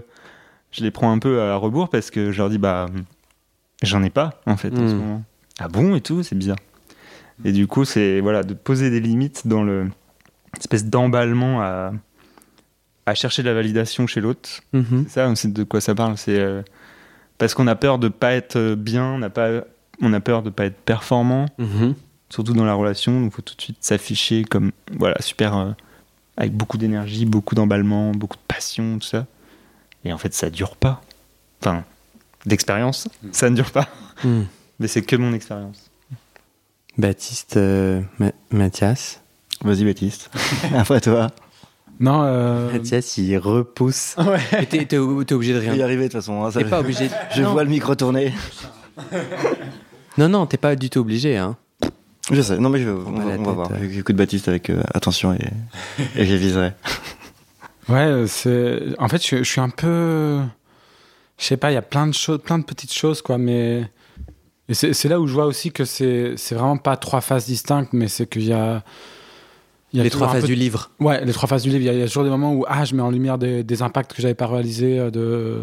D: je les prends un peu à rebours parce que je leur dis bah j'en ai pas en fait en ce
A: Mm.
D: moment ah bon et tout c'est bizarre et du coup c'est voilà de poser des limites dans le espèce d'emballement à à chercher de la validation chez l'autre
A: Mhm.
D: c'est ça c'est de quoi ça parle c'est euh, parce qu'on a peur de pas être bien on a pas on a peur de pas être performant
A: Mhm.
D: surtout dans la relation, donc il faut tout de suite s'afficher comme voilà super euh, avec beaucoup d'énergie, beaucoup d'emballement, beaucoup de passion, tout ça. Et en fait, ça dure pas. Enfin, d'expérience, ça ne dure pas.
A: Mm.
D: Mais c'est que mon expérience.
A: Baptiste, euh, Ma- Mathias.
B: Vas-y, Baptiste. *laughs* Après toi.
C: Non, euh...
A: Mathias, il repousse. *laughs*
C: Ouais.
A: T'es t'es t'es obligé de
B: Je vais y
A: rien.
B: arriver de toute façon. hein, ça-
A: T'es pas obligé. de-
B: Je
A: non.
B: vois le micro tourner.
A: non, non, t'es pas du tout obligé. Hein.
B: Je sais. Non, mais je, on,
A: pas
B: va, on va voir. J'écoute Baptiste avec euh, attention et, et j'aviserai. *laughs*
C: Ouais, euh, c'est. En fait, je, je suis un peu. Je sais pas, il y a plein de choses, plein de petites choses, quoi, mais. Et c'est c'est là où je vois aussi que c'est c'est vraiment pas trois phases distinctes, mais c'est qu'il y a. il y a
A: Les trois phases
C: peu-
A: du livre.
C: Ouais, les trois phases du livre. Il y a- il y, a toujours des moments où ah, je mets en lumière des, des impacts que j'avais pas réalisés, euh, de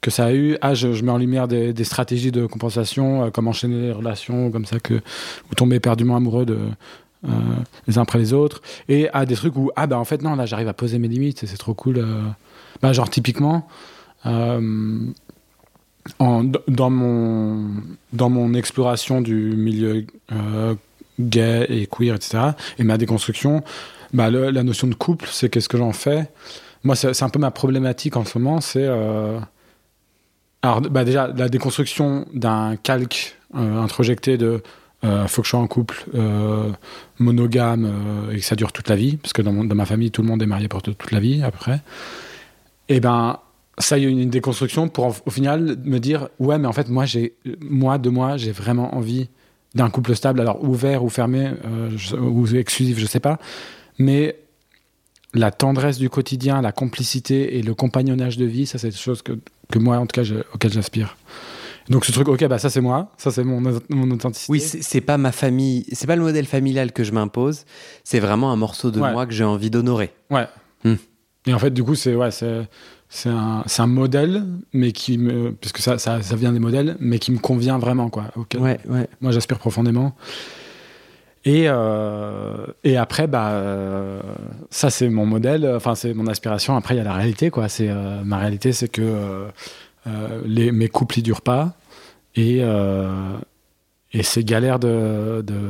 C: que ça a eu. Ah, je, je mets en lumière des, des stratégies de compensation, euh, comme enchaîner les relations, comme ça que vous tombez éperdument amoureux de euh, les uns après les autres. Et à des trucs où ah bah en fait non, là j'arrive à poser mes limites et c'est trop cool. euh. Bah, genre typiquement. en- dans mon dans mon exploration du milieu gay et queer etc et ma déconstruction bah, la notion de couple c'est qu'est-ce que j'en fais. Moi c'est un peu ma problématique en ce moment c'est euh, alors bah, déjà la déconstruction d'un calque euh, introjecté de euh, faut que je sois en couple euh, monogame et que ça dure toute la vie parce que dans, mon- dans ma famille tout le monde est marié pour toute la vie après et ben ça il y a une, déconstruction pour au final me dire ouais mais en fait moi moi de moi j'ai vraiment envie d'un couple stable alors ouvert ou fermé euh, ou exclusif je sais pas mais la tendresse du quotidien la complicité et le compagnonnage de vie ça c'est des choses que, que moi en tout cas auxquelles j'aspire donc ce truc ok bah ça c'est moi ça c'est mon, mon authenticité
A: Oui, c'est pas ma famille, c'est pas le modèle familial que je m'impose. C'est vraiment un morceau de
C: Ouais.
A: moi que j'ai envie d'honorer.
C: Ouais.
A: Hmm.
C: Et en fait, du coup, c'est ouais, c'est c'est un, un modèle, mais qui me, puisque ça, ça, ça vient des modèles, mais qui me convient vraiment, quoi. auquel
A: Ouais, ouais.
C: Moi, j'aspire profondément. Et euh, et après, bah, euh, ça c'est mon modèle. Enfin, c'est mon aspiration. Après, il y a la réalité, quoi. C'est euh, ma réalité, c'est que les mes couples ils durent pas et et c'est galère de, de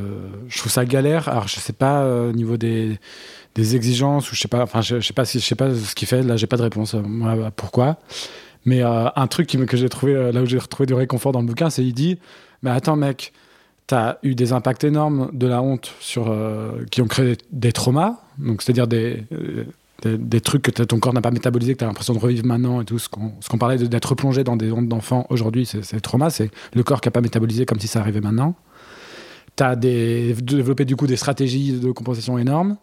C: je trouve ça galère alors je sais pas au niveau des des exigences ou je sais pas enfin je, sais pas si je sais pas ce qui fait là j'ai pas de réponse euh, pourquoi mais euh, un truc que j'ai trouvé euh, là où j'ai retrouvé du réconfort dans le bouquin c'est il dit mais attends mec tu as eu des impacts énormes de la honte sur, euh, qui ont créé des traumas, donc c'est-à-dire des, des, trucs que t'as- ton corps n'a pas métabolisé, que tu as l'impression de revivre maintenant et tout. Ce qu'on parlait d'être plongé dans des hontes d'enfants aujourd'hui, c'est c'est le trauma, c'est le corps qui n'a pas métabolisé comme si ça arrivait maintenant. Tu as des, développé du coup des stratégies de compensation énormes.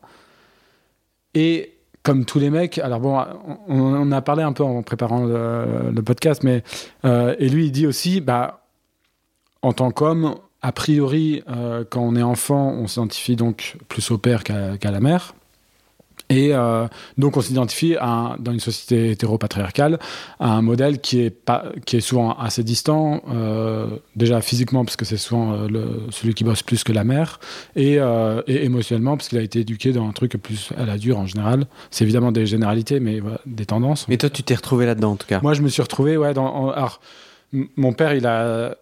C: Et comme tous les mecs, alors bon, on, a parlé un peu en préparant le, podcast, mais euh, et lui il dit aussi, bah, en tant qu'homme, a priori, euh, quand on est enfant, on s'identifie donc plus au père qu'à la mère. Et euh, donc on s'identifie à un- dans une société hétéropatriarcale à un modèle qui est, pas, qui est souvent assez distant, euh, déjà physiquement parce que c'est souvent euh, le, celui qui bosse plus que la mère, et, euh, et émotionnellement parce qu'il a été éduqué dans un truc plus à la dure en général. C'est évidemment des généralités, mais voilà, des tendances.
A: Mais toi, tu t'es retrouvé là-dedans, en tout cas.
C: Moi, je me suis retrouvé, ouais, dans. en- alors, mon père, il a.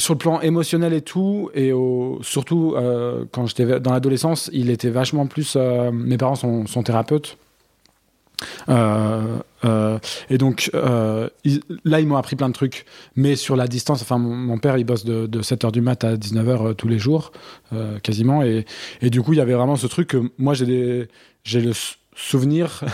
C: Sur le plan émotionnel et tout, et surtout euh, quand j'étais dans l'adolescence, il était vachement plus. euh, mes parents sont, thérapeutes. Euh, et donc, là, ils m'ont appris plein de trucs. Mais sur la distance, enfin, mon, père, il bosse de, de 7h du mat à 19h tous les jours, quasiment. Et, et du coup, il y avait vraiment ce truc que moi, j'ai le souvenir.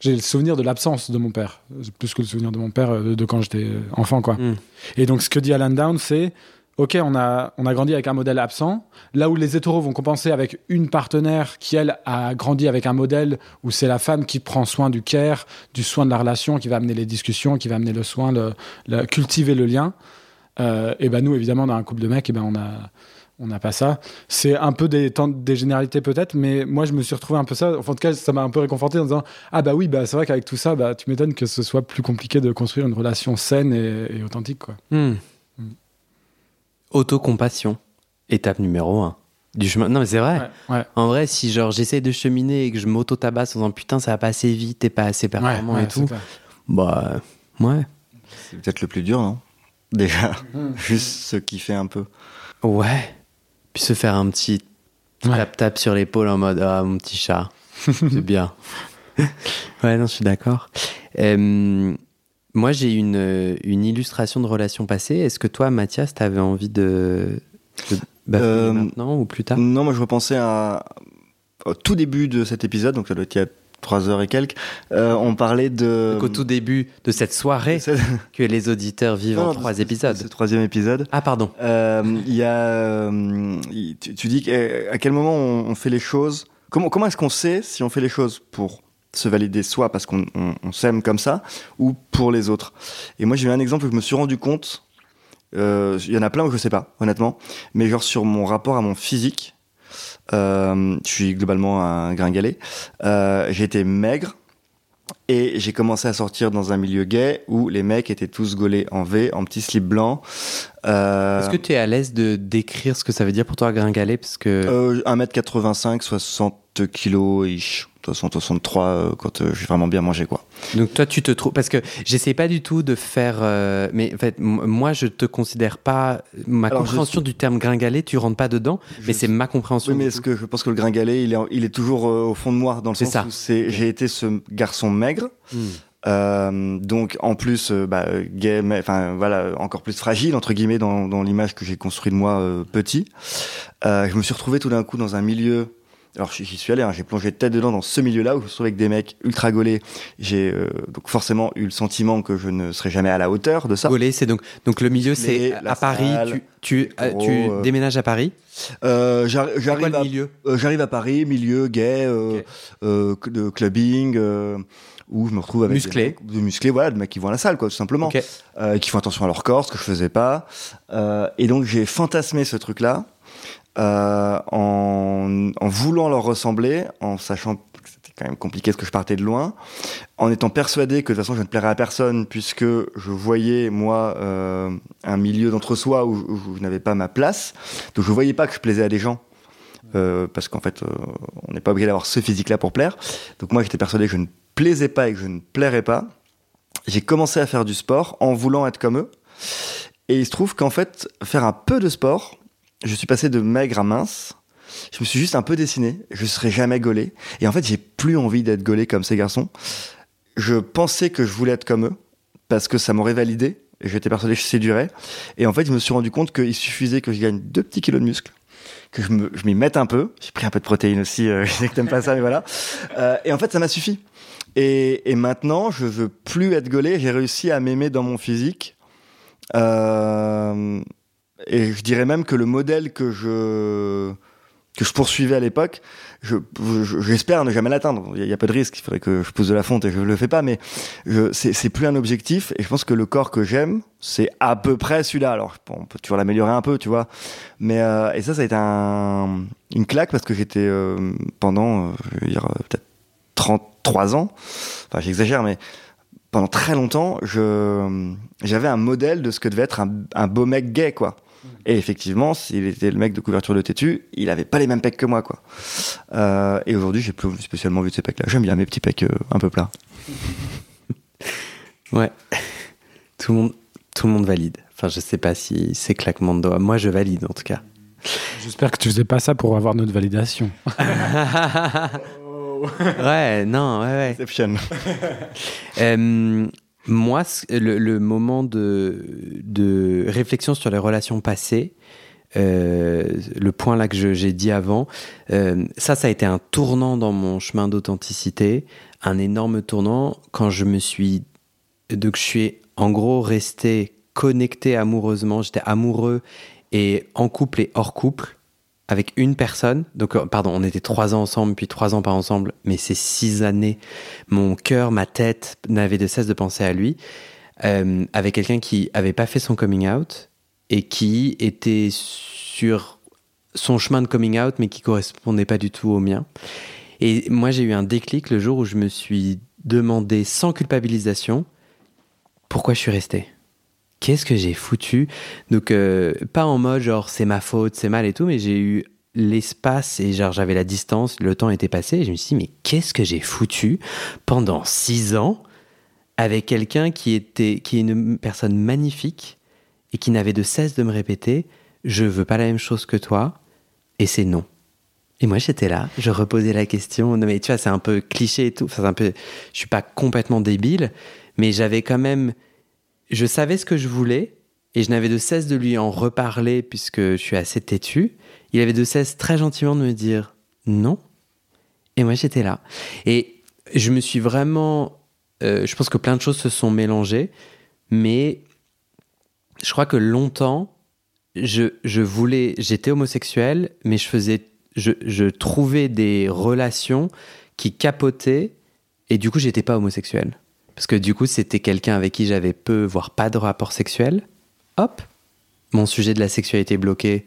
C: J'ai le souvenir de l'absence de mon père, plus que le souvenir de mon père euh, de quand j'étais enfant, quoi.
A: Mm.
C: Et donc, ce que dit Alan Down, c'est Ok, on a, on a grandi avec un modèle absent, là où les hétéros vont compenser avec une partenaire qui, elle, a grandi avec un modèle où c'est la femme qui prend soin du care, du soin de la relation, qui va amener les discussions, qui va amener le soin, le, le- cultiver le lien. Euh, et ben nous, évidemment, dans un couple de mecs, et ben on a, on n'a pas ça. C'est un peu des, des généralités peut-être, mais moi je me suis retrouvé un peu ça. Enfin, en tout cas, ça m'a un peu réconforté en disant Ah bah oui, bah, c'est vrai qu'avec tout ça, bah, tu m'étonnes que ce soit plus compliqué de construire une relation saine et, et authentique. Quoi.
A: Hmm.
C: Mm.
A: Autocompassion. Étape numéro un. Du chemin. Non, mais c'est vrai.
C: Ouais,
A: En vrai, si genre j'essaie de cheminer et que je m'auto-tabasse en disant putain, ça va pas assez vite, t'es pas assez performant
C: ouais,
A: et
C: c'est
A: tout,
C: clair.
A: bah ouais.
B: C'est peut-être le plus dur, non? Déjà,
C: Mm. *laughs*
B: juste se kiffer un peu.
A: Ouais. Puis se faire un petit
C: Ouais.
A: tap-tap sur l'épaule en mode ah, mon petit chat. *laughs* c'est bien. *laughs* ouais, non, je suis d'accord. Euh, moi, j'ai une, une illustration de relation passée. Est-ce que toi, Mathias, t'avais envie de. de
B: Euh,
A: maintenant ou plus tard?
B: Non, moi je repensais à, au tout début de cet épisode, donc ça doit être il y a trois heures et quelques. euh, on parlait de.
A: Donc, au tout début de cette soirée *laughs* que les auditeurs vivent
B: Non,
A: en
B: non,
A: trois épisodes.
B: C'est le troisième épisode.
A: Ah, pardon.
B: Euh, Il y a, euh, tu, tu dis qu'à à quel moment on, fait les choses? Comment, comment est-ce qu'on sait si on fait les choses pour se valider soi parce qu'on on- on s'aime comme ça ou pour les autres? Et moi j'ai eu un exemple où je me suis rendu compte. euh, Il y en a plein où je sais pas, honnêtement. Mais genre sur mon rapport à mon physique, je suis globalement un gringalet. Euh, j'ai été maigre. Et j'ai commencé à sortir dans un milieu gay où les mecs étaient tous gaulés en V, en petit slip blanc. Euh,
A: Est-ce que tu es à l'aise de décrire ce que ça veut dire pour toi, gringalet? Parce que.
B: euh, 1m85, 60 kilos, ish. 60, 63 euh, quand euh, j'ai vraiment bien mangé quoi.
A: Donc toi, tu te trouves parce que j'essaie pas du tout de faire, euh, mais en fait, moi, je te considère pas ma
B: Alors, je
A: compréhension du terme gringalet. Tu rentres pas dedans, mais c'est ma compréhension.
B: Oui, mais est-ce que je pense que le gringalet, il est, il est toujours euh, au fond de moi dans le
A: C'est
B: sens
A: ça.
B: où c'est, j'ai été ce garçon maigre,
A: Hmm.
B: euh, donc en plus euh, bah, gay, mais enfin voilà, encore plus fragile entre guillemets dans, dans l'image que j'ai construit de moi euh, petit. Je me suis retrouvé tout d'un coup dans un milieu. Alors j'y suis allé, hein, j'ai plongé tête dedans dans ce milieu-là où je me retrouvé avec des mecs ultra gaulés. J'ai euh, donc forcément eu le sentiment que je ne serai jamais à la hauteur de ça.
A: Gaulé, c'est donc donc le milieu, c'est à Paris.
B: salle,
A: tu tu, euh,
B: gros,
A: tu
B: euh,
A: déménages à Paris?
B: Euh, j'arrive à
A: milieu?
B: Euh, J'arrive à Paris, milieu gay, euh,
A: Ok.
B: euh, cl- de clubbing, euh, où je me retrouve avec
A: Musclé.
B: des mecs- de musclés, voilà, de mecs qui vont à la salle, quoi, tout simplement,
A: Ok.
B: euh, qui font attention à leur corps, ce que je faisais pas. Euh, et donc j'ai fantasmé ce truc-là euh, en, voulant leur ressembler, en sachant que c'était quand même compliqué parce que je partais de loin, en étant persuadé que de toute façon je ne plairais à personne puisque je voyais moi euh, un milieu d'entre-soi où, où je n'avais pas ma place, donc je voyais pas que je plaisais à des gens. Euh, parce qu'en fait, on n'est pas obligé d'avoir ce physique-là pour plaire. Donc moi, j'étais persuadé que je ne plaisais pas et que je ne plairais pas. J'ai commencé à faire du sport en voulant être comme eux. Et il se trouve qu'en fait, faire un peu de sport, je suis passé de maigre à mince. Je me suis juste un peu dessiné. Je serai jamais gaulé. Et en fait, j'ai plus envie d'être gaulé comme ces garçons. Je pensais que je voulais être comme eux parce que ça m'aurait validé. j'étais persuadé que je séduirais. Et en fait, je me suis rendu compte qu'il suffisait que je gagne deux petits kilos de muscles que je m'y mette un peu. J'ai pris un peu de protéines aussi, euh, *laughs* je sais que t'aimes pas ça, mais voilà. Euh, et en fait, ça m'a suffi. Et, et, maintenant, je veux plus être gaulé. J'ai réussi à m'aimer dans mon physique. Euh, et je dirais même que le modèle que je que je poursuivais à l'époque, j'espère je, ne jamais l'atteindre. Il y, a peu de risque, il faudrait que je pousse de la fonte et je le fais pas, mais c'est plus un objectif. Et je pense que le corps que j'aime, c'est à peu près celui-là. Alors, on peut toujours l'améliorer un peu, tu vois. Mais euh, et ça, ça a été un, une claque parce que j'étais euh, pendant, euh, je veux dire, peut-être 33 ans. Enfin, j'exagère, mais pendant très longtemps, j'avais un modèle de ce que devait être un beau mec gay, quoi. Et effectivement, s'il était le mec de couverture de têtu, il avait pas les mêmes pecs que moi, quoi. Euh, et aujourd'hui, j'ai plus spécialement vu de ces pecs-là. J'aime bien mes petits pecs euh, un peu plats. *laughs*
A: ouais. Tout le monde, tout le monde valide. Enfin, je sais pas si c'est claquement de doigts. Moi, je valide en tout cas.
C: J'espère que tu faisais pas ça pour avoir notre validation. *laughs*
A: ouais, non, ouais, ouais.
B: Exception.
A: euh, moi, le, moment de, réflexion sur les relations passées, euh, le point là que j'ai dit avant, euh, ça, ça a été un tournant dans mon chemin d'authenticité, un énorme tournant quand je me suis, donc je suis en gros resté connecté amoureusement, j'étais amoureux et en couple et hors couple avec une personne. Donc, euh, pardon, on était trois ans ensemble, puis trois ans pas ensemble, mais ces six années, mon cœur, ma tête n'avait de cesse de penser à lui, euh, avec quelqu'un qui avait pas fait son coming out et qui était sur son chemin de coming out, mais qui correspondait pas du tout au mien. Et moi, j'ai eu un déclic le jour où je me suis demandé sans culpabilisation pourquoi je suis resté qu'est-ce que j'ai foutu? Donc, euh, pas en mode genre c'est ma faute, c'est mal et tout, mais j'ai eu l'espace et genre j'avais la distance, le temps était passé et je me suis dit mais qu'est-ce que j'ai foutu pendant six ans avec quelqu'un qui était qui est une personne magnifique et qui n'avait de cesse de me répéter je veux pas la même chose que toi et c'est non. Et moi j'étais là, je reposais la question. Non mais tu vois c'est un peu cliché et tout. Enfin, un peu, je suis pas complètement débile, mais j'avais quand même je savais ce que je voulais et je n'avais de cesse de lui en reparler puisque je suis assez têtu. Il avait de cesse très gentiment de me dire non. Et moi j'étais là. Et je me suis vraiment... Euh, je pense que plein de choses se sont mélangées, mais je crois que longtemps, je, je voulais... J'étais homosexuel, mais je faisais... Je, je trouvais des relations qui capotaient et du coup j'étais pas homosexuel. Parce que du coup, c'était quelqu'un avec qui j'avais peu, voire pas de rapport sexuel. Hop, mon sujet de la sexualité bloqué,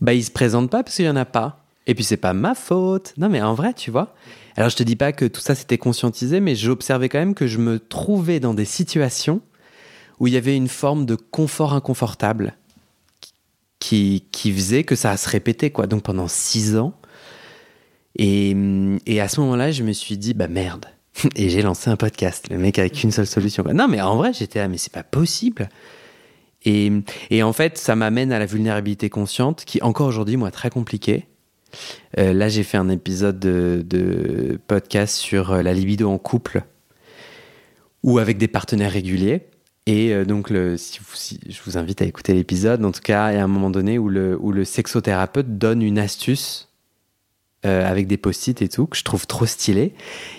A: bah il se présente pas parce qu'il y en a pas. Et puis c'est pas ma faute. Non mais en vrai, tu vois. Alors je te dis pas que tout ça c'était conscientisé, mais j'observais quand même que je me trouvais dans des situations où il y avait une forme de confort inconfortable qui, faisait que ça se répétait quoi. Donc pendant six ans. Et, et à ce moment-là, je me suis dit bah merde *laughs* et j'ai lancé un podcast. Le mec avec une seule solution. Non, mais en vrai, j'étais là, mais c'est pas possible. Et, et, en fait, ça m'amène à la vulnérabilité consciente, qui encore aujourd'hui, moi, très compliquée. Euh, là, j'ai fait un épisode de, de, podcast sur euh, la libido en couple, ou avec des partenaires réguliers. Et euh, donc, si, si, je vous invite à écouter l'épisode. En tout cas, il y a un moment donné où le, où le sexothérapeute donne une astuce euh, avec des post-it et tout, que je trouve trop stylé.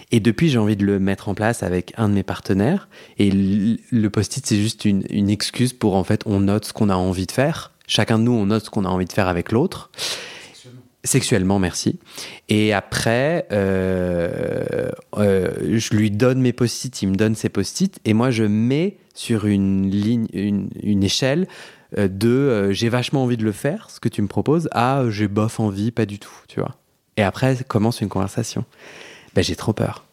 A: Et depuis, j'ai envie de le mettre en place avec un de mes partenaires. Et le post-it, c'est juste une, une, excuse pour, en fait, on note ce qu'on a envie de faire. Chacun de nous, on note ce qu'on a envie de faire avec l'autre. Sexuellement. Sexuellement, merci. Et après, euh, euh, je lui donne mes post-it, il me donne ses post-it, et moi, je mets sur une ligne, une, une échelle de j'ai vachement envie de le faire, ce que tu me proposes, à j'ai bof envie, pas du tout, tu vois. Et après commence une conversation. Ben, j'ai trop peur.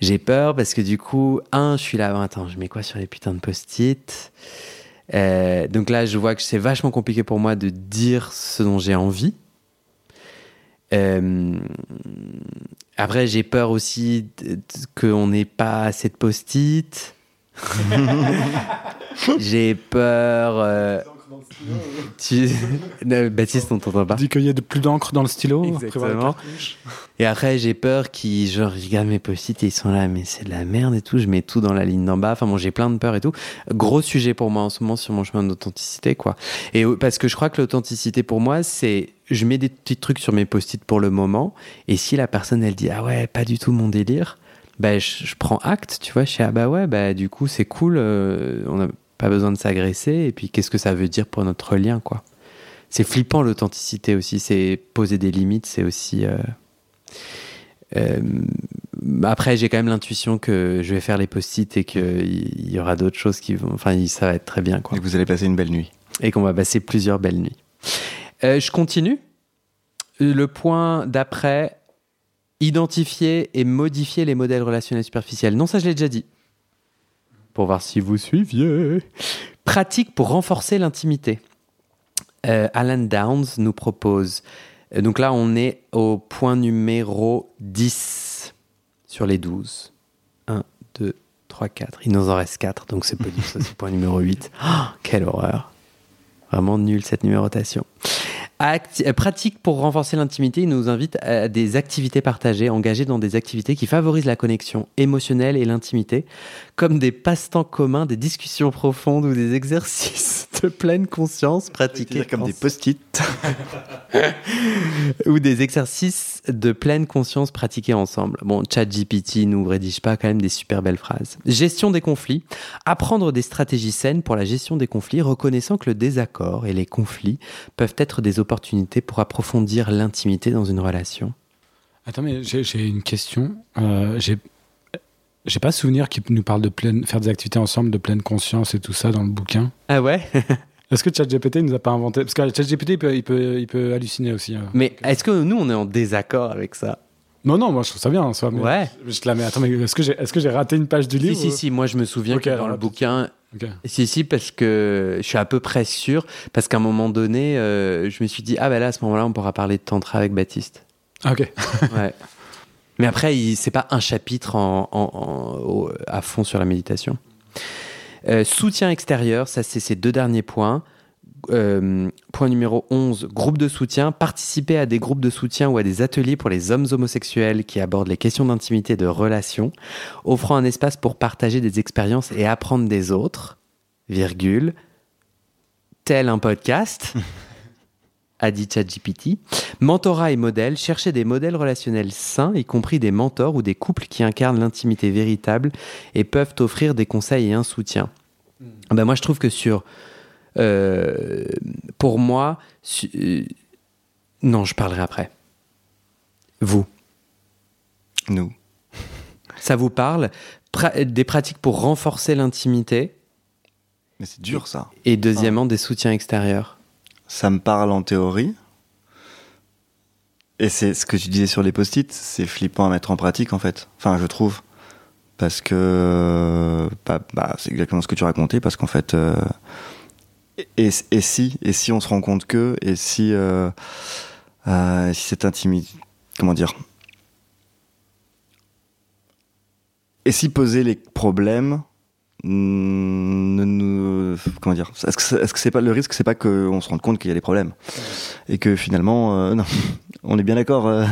A: J'ai peur parce que du coup, un, je suis là, attends, je mets quoi sur les putains de post-it? Euh, Donc là, je vois que c'est vachement compliqué pour moi de dire ce dont j'ai envie. Euh, après, j'ai peur aussi qu'on n'ait pas assez de post-it. *laughs* j'ai peur. Euh, *laughs* Tu... Non, Baptiste, on t'entend pas.
C: Dis qu'il y a de plus d'encre dans le stylo.
A: Exactement. Et après, j'ai peur qu'ils, genre, ils regardent mes post-it et ils sont là, mais c'est de la merde et tout. Je mets tout dans la ligne d'en bas. Enfin, bon, j'ai plein de peurs et tout. Gros sujet pour moi en ce moment sur mon chemin d'authenticité, quoi. Et euh, parce que je crois que l'authenticité pour moi, c'est, je mets des petits trucs sur mes post-it pour le moment. Et si la personne, elle dit, ah ouais, pas du tout mon délire, bah, je, je prends acte, tu vois. Je suis, ah bah ouais, bah, du coup, c'est cool. euh, on n'a pas besoin de s'agresser. Et puis, qu'est-ce que ça veut dire pour notre lien, quoi. C'est flippant l'authenticité aussi. C'est poser des limites, c'est aussi. euh, euh, après, j'ai quand même l'intuition que je vais faire les post-it et qu'il y aura d'autres choses qui vont. Enfin, ça va être très bien, quoi.
B: Et que vous allez passer une belle nuit.
A: Et qu'on va passer plusieurs belles nuits. Euh, je continue. Le point d'après identifier et modifier les modèles relationnels superficiels. Non, ça, je l'ai déjà dit. Pour voir si vous suiviez. Pratique pour renforcer l'intimité. Euh, Alan Downs nous propose. euh, Donc là, on est au point numéro 10 sur les 12. 1, 2, 3, 4. Il nous en reste 4, donc c'est pas du point numéro 8. Ah, *gasps* quelle horreur. Vraiment nul cette numérotation. Euh, pratique pour renforcer l'intimité, il nous invite à des activités partagées, engagées dans des activités qui favorisent la connexion émotionnelle et l'intimité, comme des passe-temps communs, des discussions profondes ou des exercices *laughs* de pleine conscience pratiqués
B: comme des post-it. *laughs*
A: ou des exercices de pleine conscience pratiqués ensemble. Bon, ChatGPT nous rédige pas quand même des super belles phrases. Gestion des conflits. Apprendre des stratégies saines pour la gestion des conflits, reconnaissant que le désaccord et les conflits peuvent être des opportunités pour approfondir l'intimité dans une relation.
C: Attends, mais j'ai une question. Euh, j'ai pas souvenir qu'il nous parle de pleine, faire des activités ensemble, de pleine conscience et tout ça dans le bouquin.
A: Ah ouais? *laughs*
C: Est-ce que ChatGPT nous a pas inventé? Parce que ChatGPT, il peut, il, peut, il peut halluciner aussi. hein.
A: Mais est-ce que nous, on est en désaccord avec ça?
C: Non, non, moi je trouve ça bien. en soi, mais
A: Ouais.
C: Je te la mets. Attends, mais est-ce que j'ai raté une page du
A: Si,
C: livre
A: si, si, moi je me souviens
C: Ok,
A: que dans le bouquin,
C: Ok.
A: Si, si, parce que je suis à peu près sûr, parce qu'à un moment donné, euh, je me suis dit, ah ben là, à ce moment-là, on pourra parler de Tantra avec Baptiste.
C: Ah, ok. *laughs*
A: Ouais. Mais après, c'est pas un chapitre en, en- en- au- à fond sur la méditation. Euh, soutien extérieur, ça c'est ces deux derniers points. Euh, point numéro 11, groupe de soutien. Participer à des groupes de soutien ou à des ateliers pour les hommes homosexuels qui abordent les questions d'intimité et de relation, offrant un espace pour partager des expériences et apprendre des autres, virgule, tel un podcast, *laughs* a dit ChatGPT. Mentorat et modèle, chercher des modèles relationnels sains, y compris des mentors ou des couples qui incarnent l'intimité véritable et peuvent offrir des conseils et un soutien. Ben moi, je trouve que sur. Euh, pour moi. su- euh, non, je parlerai après. Vous,
B: Nous. *laughs*
A: ça vous parle? Pra- Des pratiques pour renforcer l'intimité?
B: Mais c'est dur ça.
A: et deuxièmement des soutiens extérieurs?
B: Ça me parle en théorie. Et c'est ce que tu disais sur les post-it, c'est flippant à mettre en pratique en fait. Enfin, je trouve. Parce que. Bah, bah, c'est exactement ce que tu racontais, parce qu'en fait. euh, et, et si Et si on se rend compte que Et si. euh, euh, si cette intimité. Comment dire Et si poser les problèmes ne nous comment dire est-ce que est-ce que c'est pas le risque c'est pas qu'on se rende compte qu'il y a des problèmes et que finalement euh, non *laughs* on est bien d'accord euh,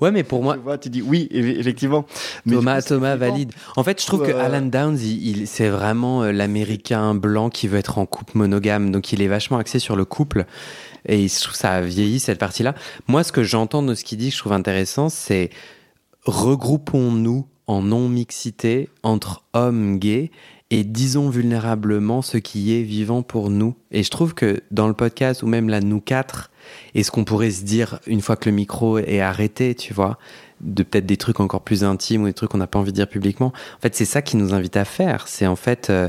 A: Ouais, mais pour moi,
B: tu vois tu dis oui eff- effectivement Mais
A: Thomas,
B: coup,
A: Thomas valide. En fait, je trouve que
B: Euh,
A: Alan Downs, il, il- c'est vraiment euh, l'américain blanc qui veut être en couple monogame. Donc, il est vachement axé sur le couple. Et je trouve ça a vieilli, cette partie-là. Moi, ce que j'entends de ce qu'il dit, que je trouve intéressant, c'est regroupons-nous en non-mixité entre hommes gays et disons vulnérablement ce qui est vivant pour nous. Et je trouve que dans le podcast, ou même là, nous quatre, et ce qu'on pourrait se dire une fois que le micro est arrêté, tu vois, de peut-être des trucs encore plus intimes ou des trucs qu'on n'a pas envie de dire publiquement. En fait, c'est ça qui nous invite à faire. C'est en fait euh,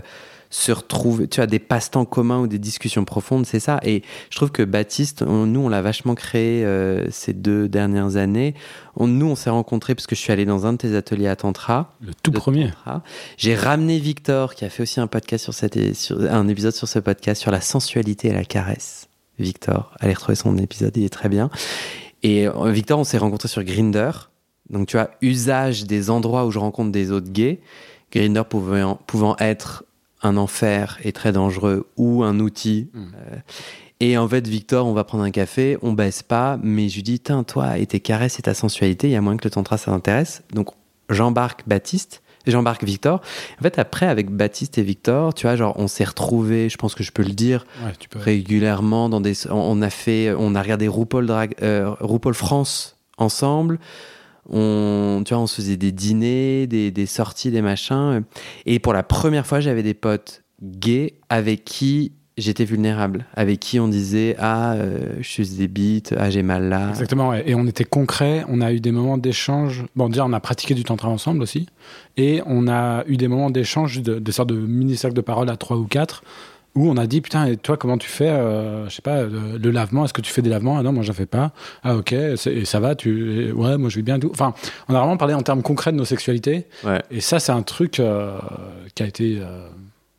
A: se retrouver, tu as des passe-temps communs ou des discussions profondes, c'est ça. Et je trouve que Baptiste, on- nous, on l'a vachement créé euh, ces deux dernières années. On- nous, on s'est rencontrés parce que je suis allé dans un de tes ateliers à Tantra.
C: Le tout premier.
A: J'ai ramené Victor, qui a fait aussi un podcast sur cette, sur, un épisode sur ce podcast sur la sensualité et la caresse. Victor, allez retrouver son épisode, il est très bien. Et euh, Victor, on s'est rencontrés sur Grinder. Donc tu vois, usage des endroits où je rencontre des autres gays. Grinder pouvant, pouvant être un enfer et très dangereux ou un outil.
C: Mm.
A: Euh, et en fait, Victor, on va prendre un café, on baisse pas, mais je lui dis, tiens, toi et tes caresses et ta sensualité, il y a moins que le tantra, ça t'intéresse. Donc, j'embarque Baptiste, et j'embarque Victor. En fait, après, avec Baptiste et Victor, tu vois, genre, on s'est retrouvés, je pense que je peux le dire,
C: Ouais, tu peux.
A: régulièrement dans des on a fait on a regardé RuPaul Drag euh, RuPaul France ensemble on tu vois on se faisait des dîners des, des sorties des machins et pour la première fois j'avais des potes gays avec qui j'étais vulnérable avec qui on disait ah euh, je suis des bites ah j'ai mal là
C: Exactement, ouais. et on était concret, on a eu des moments d'échange. Bon, déjà, on a pratiqué du tantra ensemble aussi, et on a eu des moments d'échange, de, de sortes de mini-cercles de parole à trois ou quatre, où on a dit, putain, et toi, comment tu fais, euh, je sais pas, le, le lavement, est-ce que tu fais des lavements? Ah non, moi, j'en fais pas. Ah ok, et ça va, tu... Ouais, moi, je vais bien, tout. Enfin, on a vraiment parlé en termes concrets de nos sexualités,
A: Ouais.
C: et ça, c'est un truc euh, qui a été... euh,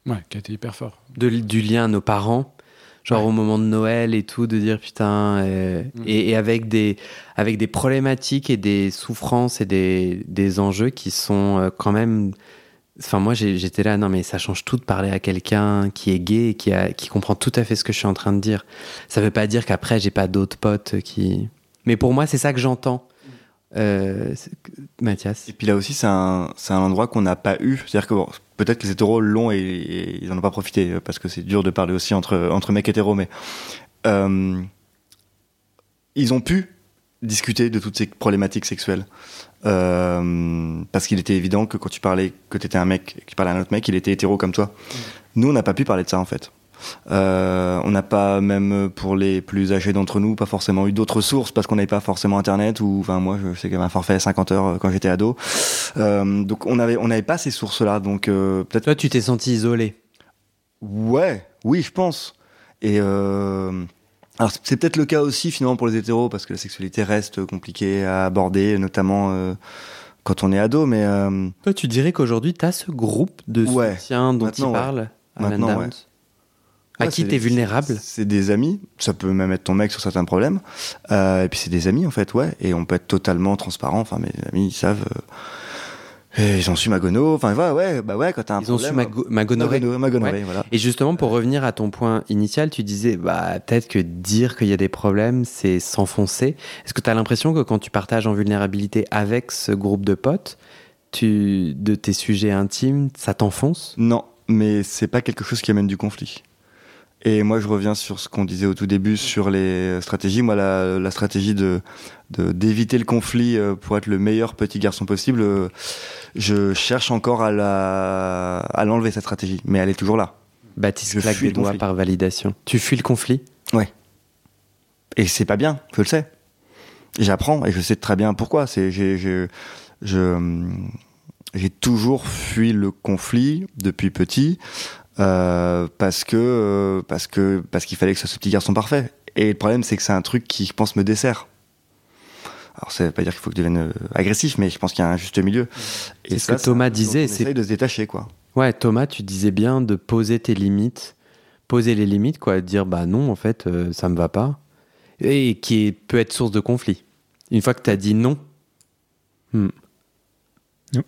C: Ouais, qui a été hyper fort.
A: de, du lien à nos parents genre
C: Ouais.
A: au moment de Noël et tout de dire putain euh,
C: Mm.
A: et, et avec des avec des problématiques et des souffrances et des, des enjeux qui sont euh, quand même enfin moi j'étais là non mais ça change tout de parler à quelqu'un qui est gay et qui a qui comprend tout à fait ce que je suis en train de dire ça veut pas dire qu'après j'ai pas d'autres potes qui mais pour moi c'est ça que j'entends euh, c'est- Mathias
B: Et puis là aussi, c'est un, c'est un endroit qu'on n'a pas eu. C'est-à-dire que bon, peut-être que les hétéros l'ont et, et ils n'en ont pas profité euh, parce que c'est dur de parler aussi entre, entre mecs hétéros, mais euh, ils ont pu discuter de toutes ces problématiques sexuelles. Euh, parce qu'il était évident que quand tu parlais, que tu étais un mec qui parlait à un autre mec, il était hétéro comme toi. Nous, on n'a pas pu parler de ça en fait. Euh, on n'a pas, même pour les plus âgés d'entre nous, pas forcément eu d'autres sources parce qu'on n'avait pas forcément Internet ou, enfin, moi, je sais qu'il y avait un forfait à 50 heures euh, quand j'étais ado. Euh, donc, on avait, on n'avait pas ces sources-là. Donc, peut-être.
A: toi tu t'es senti isolé
B: Ouais, oui, je pense. Et euh, alors, c'est peut-être le cas aussi finalement pour les hétéros parce que la sexualité reste compliquée à aborder, notamment euh, quand on est ado. Mais euh,
A: Toi, tu dirais qu'aujourd'hui, tu as ce groupe de
B: Ouais.
A: soutien dont
B: Maintenant, ouais.
A: parle, Alan
B: Maintenant, ouais.
A: À
B: Ouais,
A: qui tu es vulnérable.
B: C'est des amis, ça peut même être ton mec sur certains problèmes. Euh, et puis c'est des amis en fait, ouais. Et on peut être totalement transparent. Enfin, mes amis, ils savent. euh, ils ont su ma gono. Enfin, ouais, ouais, bah ouais, quand t'as un
A: Ils ont su
B: problème.
A: ma, go- ma gonorrhée.
B: Ma
A: Ouais.
B: voilà.
A: Et justement, pour revenir à ton point initial, tu disais bah, peut-être que dire qu'il y a des problèmes, c'est s'enfoncer. Est-ce que tu as l'impression que quand tu partages en vulnérabilité avec ce groupe de potes, tu, de tes sujets intimes, ça t'enfonce?
B: Non, mais c'est pas quelque chose qui amène du conflit. Et moi, je reviens sur ce qu'on disait au tout début sur les stratégies. Moi, la, la stratégie de de- d'éviter le conflit euh, pour être le meilleur petit garçon possible, euh, je cherche encore à la à l'enlever cette stratégie, mais elle est toujours là.
A: Baptiste
B: Je
A: claque des doigts
B: conflit.
A: par validation. Tu fuis le conflit?
B: Et c'est pas bien, je le sais. J'apprends et je sais très bien pourquoi. C'est j'ai je j'ai toujours fui le conflit depuis petit euh, parce que euh, parce que parce qu'il fallait que ce soit ce petit garçon parfait. Et le problème c'est que c'est un truc qui je pense me dessert. Alors ça veut pas dire qu'il faut que je devienne euh, agressif, mais je pense qu'il y a un juste milieu.
A: C'est ce que Thomas disait, c'est-
B: de se détacher quoi.
A: Ouais, Thomas, tu disais bien de poser tes limites, poser les limites, quoi, de dire bah non, en fait, euh, ça me va pas, et qui est- peut être source de conflit. Une fois que tu as dit non, hmm,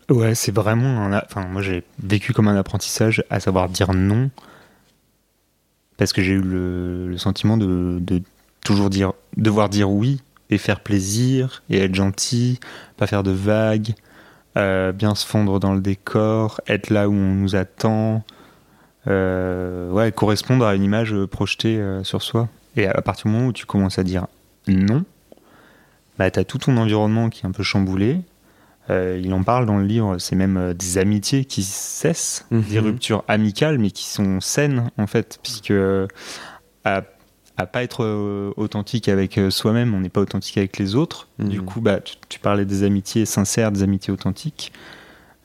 D: Ouais, c'est vraiment un. Enfin, moi, j'ai vécu comme un apprentissage à savoir dire non. Parce que j'ai eu le, sentiment de, toujours dire, devoir dire oui et faire plaisir et être gentil, pas faire de vagues, euh, bien se fondre dans le décor, être là où on nous attend, euh, ouais, correspondre à une image projetée euh, sur soi. Et à partir du moment où tu commences à dire non, bah, t'as tout ton environnement qui est un peu chamboulé. Euh, il en parle dans le livre, c'est même euh, des amitiés qui cessent,
A: Mhm.
D: des ruptures amicales, mais qui sont saines en fait, puisque euh, à, à pas être authentique avec soi-même, on n'est pas authentique avec les autres.
A: Mhm.
D: Du coup, bah, tu, tu parlais des amitiés sincères, des amitiés authentiques.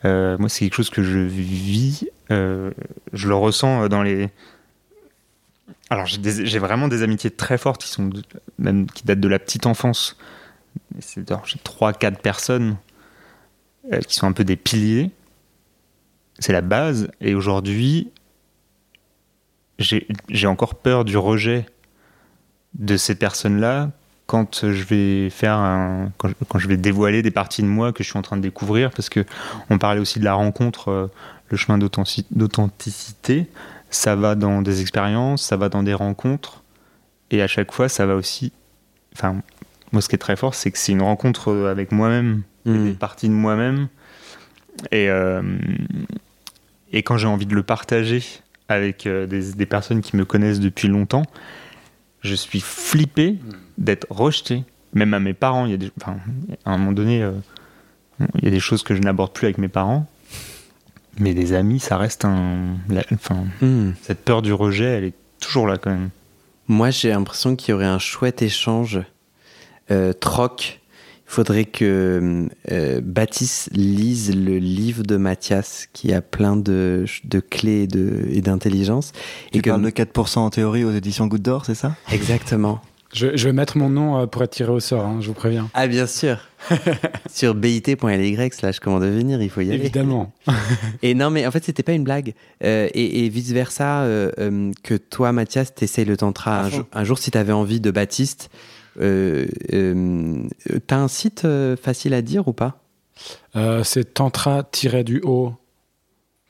D: Moi, c'est quelque chose que je vis, je le ressens dans les. Alors, j'ai vraiment des amitiés très fortes qui sont de- même qui datent de la petite enfance. J'ai trois, quatre personnes qui sont un peu des piliers. C'est la base. Et aujourd'hui, j'ai encore peur du rejet de ces personnes-là quand je vais faire quand, je, vais dévoiler des parties de moi que je suis en train de découvrir parce que on parlait aussi de la rencontre euh, le chemin d'authenticité, ça va dans des expériences, ça va dans des rencontres, et à chaque fois, ça va aussi. Moi, ce qui est très fort, c'est que c'est une rencontre avec moi-même, une partie de moi-même, et, euh, et quand j'ai envie de le partager avec euh, des, des, personnes qui me connaissent depuis longtemps, je suis flippé d'être rejeté, même à mes parents. Il y a des, enfin, à un moment donné, euh, il y a des choses que je n'aborde plus avec mes parents. Mais des amis, ça reste un. enfin, hmm. Cette peur du rejet, elle est toujours là quand même.
A: Moi, j'ai l'impression qu'il y aurait un chouette échange, euh, troc. Il faudrait que euh, Baptiste lise le livre de Mathias qui a plein de, de clés et d'intelligence.
B: Tu et parles de 4% en théorie aux éditions Goutte d'Or, c'est ça?
A: Exactement.
C: Je, vais mettre mon nom euh, pour être tiré au sort, hein, je vous préviens.
A: Ah, bien sûr. *laughs* Sur bit.ly slash comment devenir, il faut y aller.
C: Évidemment. *laughs*
A: et non, mais en fait, c'était pas une blague. Euh, et, vice-versa, euh, que toi, Mathias, t'essayes le tantra un, jour, un jour, si t'avais envie de Baptiste. T'as un site facile à dire ou pas?
C: C'est tantra-du-haut,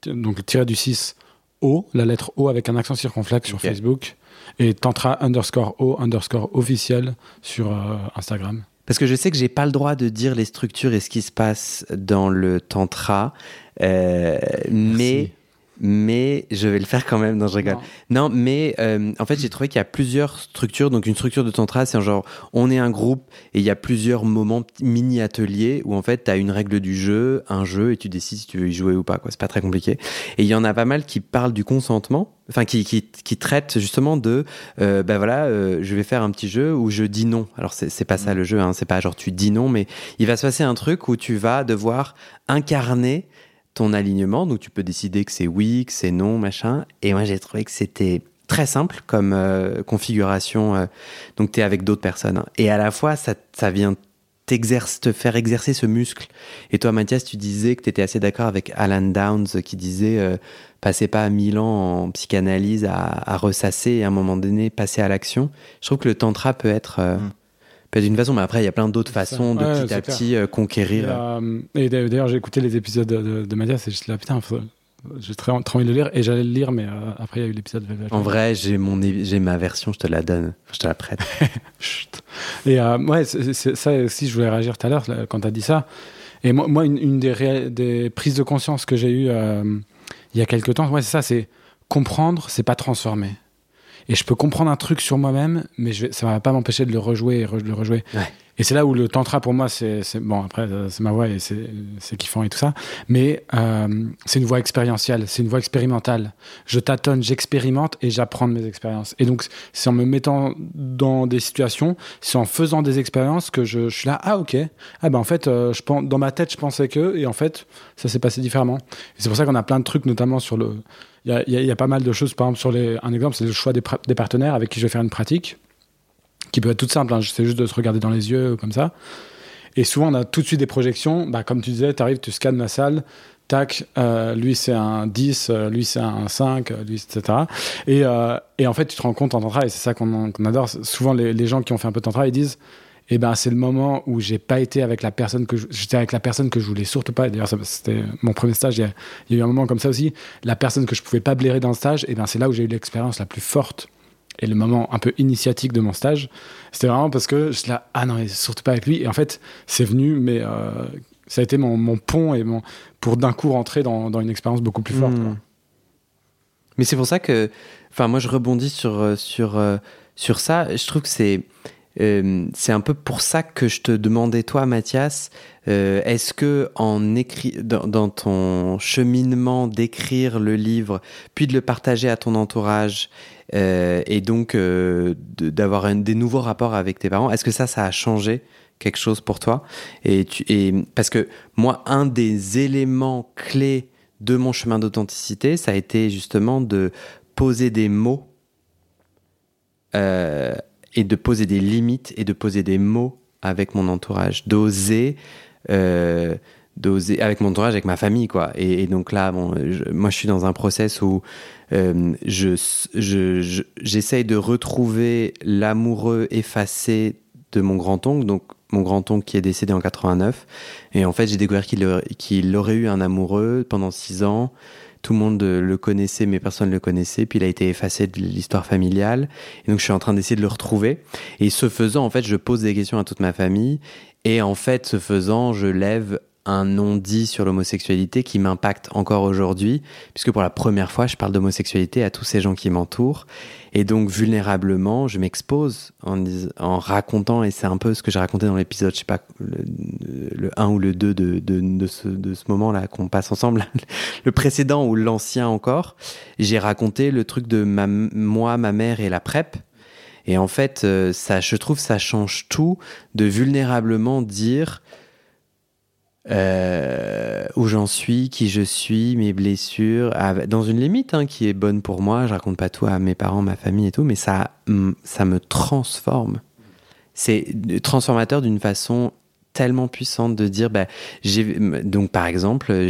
C: donc tiré du 6 O, la lettre O avec un accent circonflexe sur Facebook et tantra underscore o underscore officiel sur euh, Instagram.
A: Parce que je sais que j'ai pas le droit de dire les structures et ce qui se passe dans le tantra, euh, mais mais je vais le faire quand même. Non, je rigole. Non, mais euh, en fait, j'ai trouvé qu'il y a plusieurs structures. Donc, une structure de tantra, c'est genre, on est un groupe et il y a plusieurs moments mini-ateliers où en fait, tu as une règle du jeu, un jeu et tu décides si tu veux y jouer ou pas. quoi. C'est pas très compliqué. Et il y en a pas mal qui parlent du consentement, enfin, qui, qui, qui traitent justement de, euh, ben voilà, euh, je vais faire un petit jeu où je dis non. Alors, c'est pas ça mmh. le jeu, hein, c'est pas genre tu dis non, mais il va se passer un truc où tu vas devoir incarner ton alignement. Donc tu peux décider que c'est oui, que c'est non, machin. Et moi j'ai trouvé que c'était très simple comme euh, configuration. Euh. donc tu es avec d'autres personnes. Hein. Et à la fois, ça, ça vient te faire exercer ce muscle. Et toi, Mathias, tu disais que tu étais assez d'accord avec Alan Downs qui disait euh, passez pas mille ans en psychanalyse à, ressasser et à un moment donné passer à l'action. Je trouve que le tantra peut être mm peut d'une façon, mais après, il y a plein d'autres façons de petit à petit euh, conquérir.
C: Euh, et, d'ailleurs, j'ai écouté les épisodes de, de, Mathias et là, putain, j'ai très, envie de le lire et j'allais le lire, mais euh, après, il y a eu l'épisode.
A: En vrai, j'ai, mon, j'ai ma version, je te la donne, je te la prête. *laughs*
C: et ouais, c'est, ça aussi, je voulais réagir tout à l'heure quand tu as dit ça. Et moi, moi une, des, des, prises de conscience que j'ai eues il y a quelques temps, ouais, c'est ça, c'est comprendre, c'est pas transformer et je peux comprendre un truc sur moi-même, mais je vais, ça va pas m'empêcher de le rejouer et de le rejouer. Et c'est là où le tantra pour moi, c'est bon après euh, c'est ma voix et c'est kiffant et tout ça, mais euh, c'est une voie expérientielle, c'est une voie expérimentale. Je tâtonne, j'expérimente et j'apprends de mes expériences. Et donc c'est en me mettant dans des situations, c'est en faisant des expériences que je, je, suis là ah ok ah ben en fait euh, je pense dans ma tête je pensais que et en fait ça s'est passé différemment. C'est pour ça qu'on a plein de trucs notamment sur le il y, a, pas mal de choses. Par exemple, sur les, un exemple, c'est le choix des, partenaires avec qui je vais faire une pratique, qui peut être toute simple. Hein, c'est juste de se regarder dans les yeux comme ça. Et souvent, on a tout de suite des projections. Bah, comme tu disais, tu arrives, tu scannes la salle. Tac, euh, lui c'est un 10, euh, lui c'est un 5, lui, etc. Et, euh, en fait, tu te rends compte en tantra, et c'est ça qu'on adore. Souvent, les, les, gens qui ont fait un peu de tantra, ils disent et ben c'est le moment où j'ai pas été avec la personne que j'étais avec la personne que je voulais surtout pas. D'ailleurs, c'était mon premier stage. Il y, a, il y, a, eu un moment comme ça aussi. La personne que je pouvais pas blairer dans le stage, et ben c'est là où j'ai eu l'expérience la plus forte et le moment un peu initiatique de mon stage. C'était vraiment parce que je là, ah non, surtout pas avec lui. Et en fait, c'est venu, mais euh, ça a été mon, mon, pont et mon pour d'un coup rentrer dans, dans, une expérience beaucoup plus forte. Hmm.
A: Mais c'est pour ça que, enfin, moi je rebondis sur euh, sur euh, sur ça. Je trouve que c'est euh, c'est un peu pour ça que je te demandais, toi, Mathias, euh, est-ce que en dans, ton cheminement d'écrire le livre, puis de le partager à ton entourage, euh, et donc d'avoir des nouveaux rapports avec tes parents, est-ce que ça, ça a changé quelque chose pour toi? Et, tu, parce que moi, un des éléments clés de mon chemin d'authenticité, ça a été justement de poser des mots et de poser des limites et de poser des mots avec mon entourage, d'oser, euh, d'oser avec mon entourage, avec ma famille, quoi. Et, donc là, bon, moi, je suis dans un process où euh, je, je, j'essaye de retrouver l'amoureux effacé de mon grand-oncle, donc mon grand-oncle qui est décédé en 89. Et en fait, j'ai découvert qu'il, qu'il aurait eu un amoureux pendant six ans tout le monde le connaissait, mais personne ne le connaissait. Puis il a été effacé de l'histoire familiale. Et donc je suis en train d'essayer de le retrouver. Et ce faisant, en fait, je pose des questions à toute ma famille. Et en fait, ce faisant, je lève un non-dit sur l'homosexualité qui m'impacte encore aujourd'hui, puisque pour la première fois, je parle d'homosexualité à tous ces gens qui m'entourent. Et donc, vulnérablement, je m'expose en, racontant, et c'est un peu ce que j'ai raconté dans l'épisode, je sais pas, le, 1 ou le 2 de, de, ce, de ce moment-là qu'on passe ensemble, *laughs* le précédent ou l'ancien encore. J'ai raconté le truc de moi, ma mère et la PrEP. Et en fait, euh, ça, je trouve, ça change tout de vulnérablement dire euh, où j'en suis, qui je suis, mes blessures, dans une limite hein, qui est bonne pour moi. Je raconte pas tout à mes parents, ma famille et tout, mais ça, ça me transforme. C'est transformateur d'une façon tellement puissante de dire, bah, donc par exemple,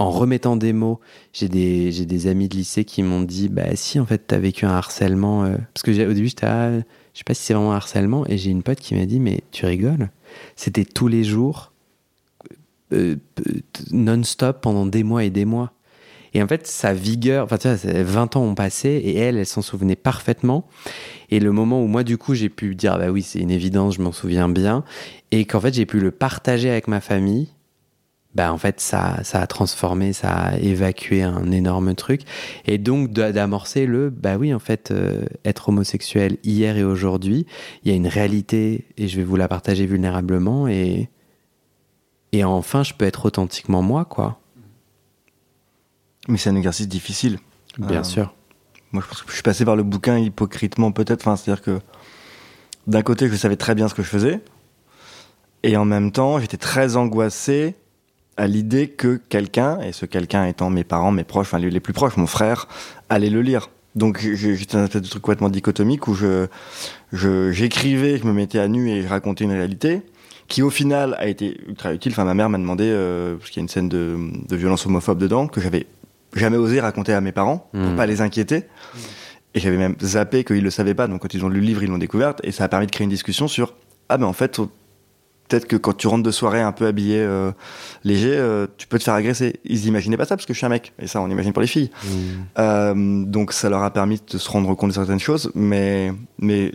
A: en remettant des mots, j'ai des, amis de lycée qui m'ont dit, bah si en fait tu as vécu un harcèlement, euh, parce que au début j'étais, ah, je sais pas si c'est vraiment un harcèlement, et j'ai une pote qui m'a dit, mais tu rigoles, c'était tous les jours euh, non-stop pendant des mois et des mois. Et en fait, sa vigueur, enfin, tu vois, 20 ans ont passé et elle, elle s'en souvenait parfaitement. Et le moment où moi, du coup, j'ai pu dire, bah oui, c'est une évidence, je m'en souviens bien, et qu'en fait, j'ai pu le partager avec ma famille, bah en fait, ça, ça a transformé, ça a évacué un énorme truc. Et donc, d'amorcer le, bah oui, en fait, euh, être homosexuel hier et aujourd'hui, il y a une réalité et je vais vous la partager vulnérablement et et enfin, je peux être authentiquement moi, quoi.
B: Mais c'est un exercice difficile.
A: Bien euh, sûr.
B: Moi, je pense que je suis passé par le bouquin hypocritement, peut-être. Enfin, c'est-à-dire que d'un côté, je savais très bien ce que je faisais. Et en même temps, j'étais très angoissé à l'idée que quelqu'un, et ce quelqu'un étant mes parents, mes proches, enfin les plus proches, mon frère, allait le lire. Donc j'étais un espèce de truc complètement dichotomique où je j'écrivais, je me mettais à nu et je racontais une réalité qui au final a été ultra utile. Enfin, ma mère m'a demandé, euh, parce qu'il y a une scène de, de, violence homophobe dedans, que j'avais jamais osé raconter à mes parents, pour hmm. pas les inquiéter. Et j'avais même zappé qu'ils le savaient pas, donc quand ils ont lu le livre, ils l'ont découverte, et ça a permis de créer une discussion sur, ah ben en fait, peut-être que quand tu rentres de soirée un peu habillé euh, léger, euh, tu peux te faire agresser. Ils imaginaient pas ça parce que je suis un mec, et ça on imagine pour les filles. Hmm. Euh, donc ça leur a permis de se rendre compte de certaines choses, mais mais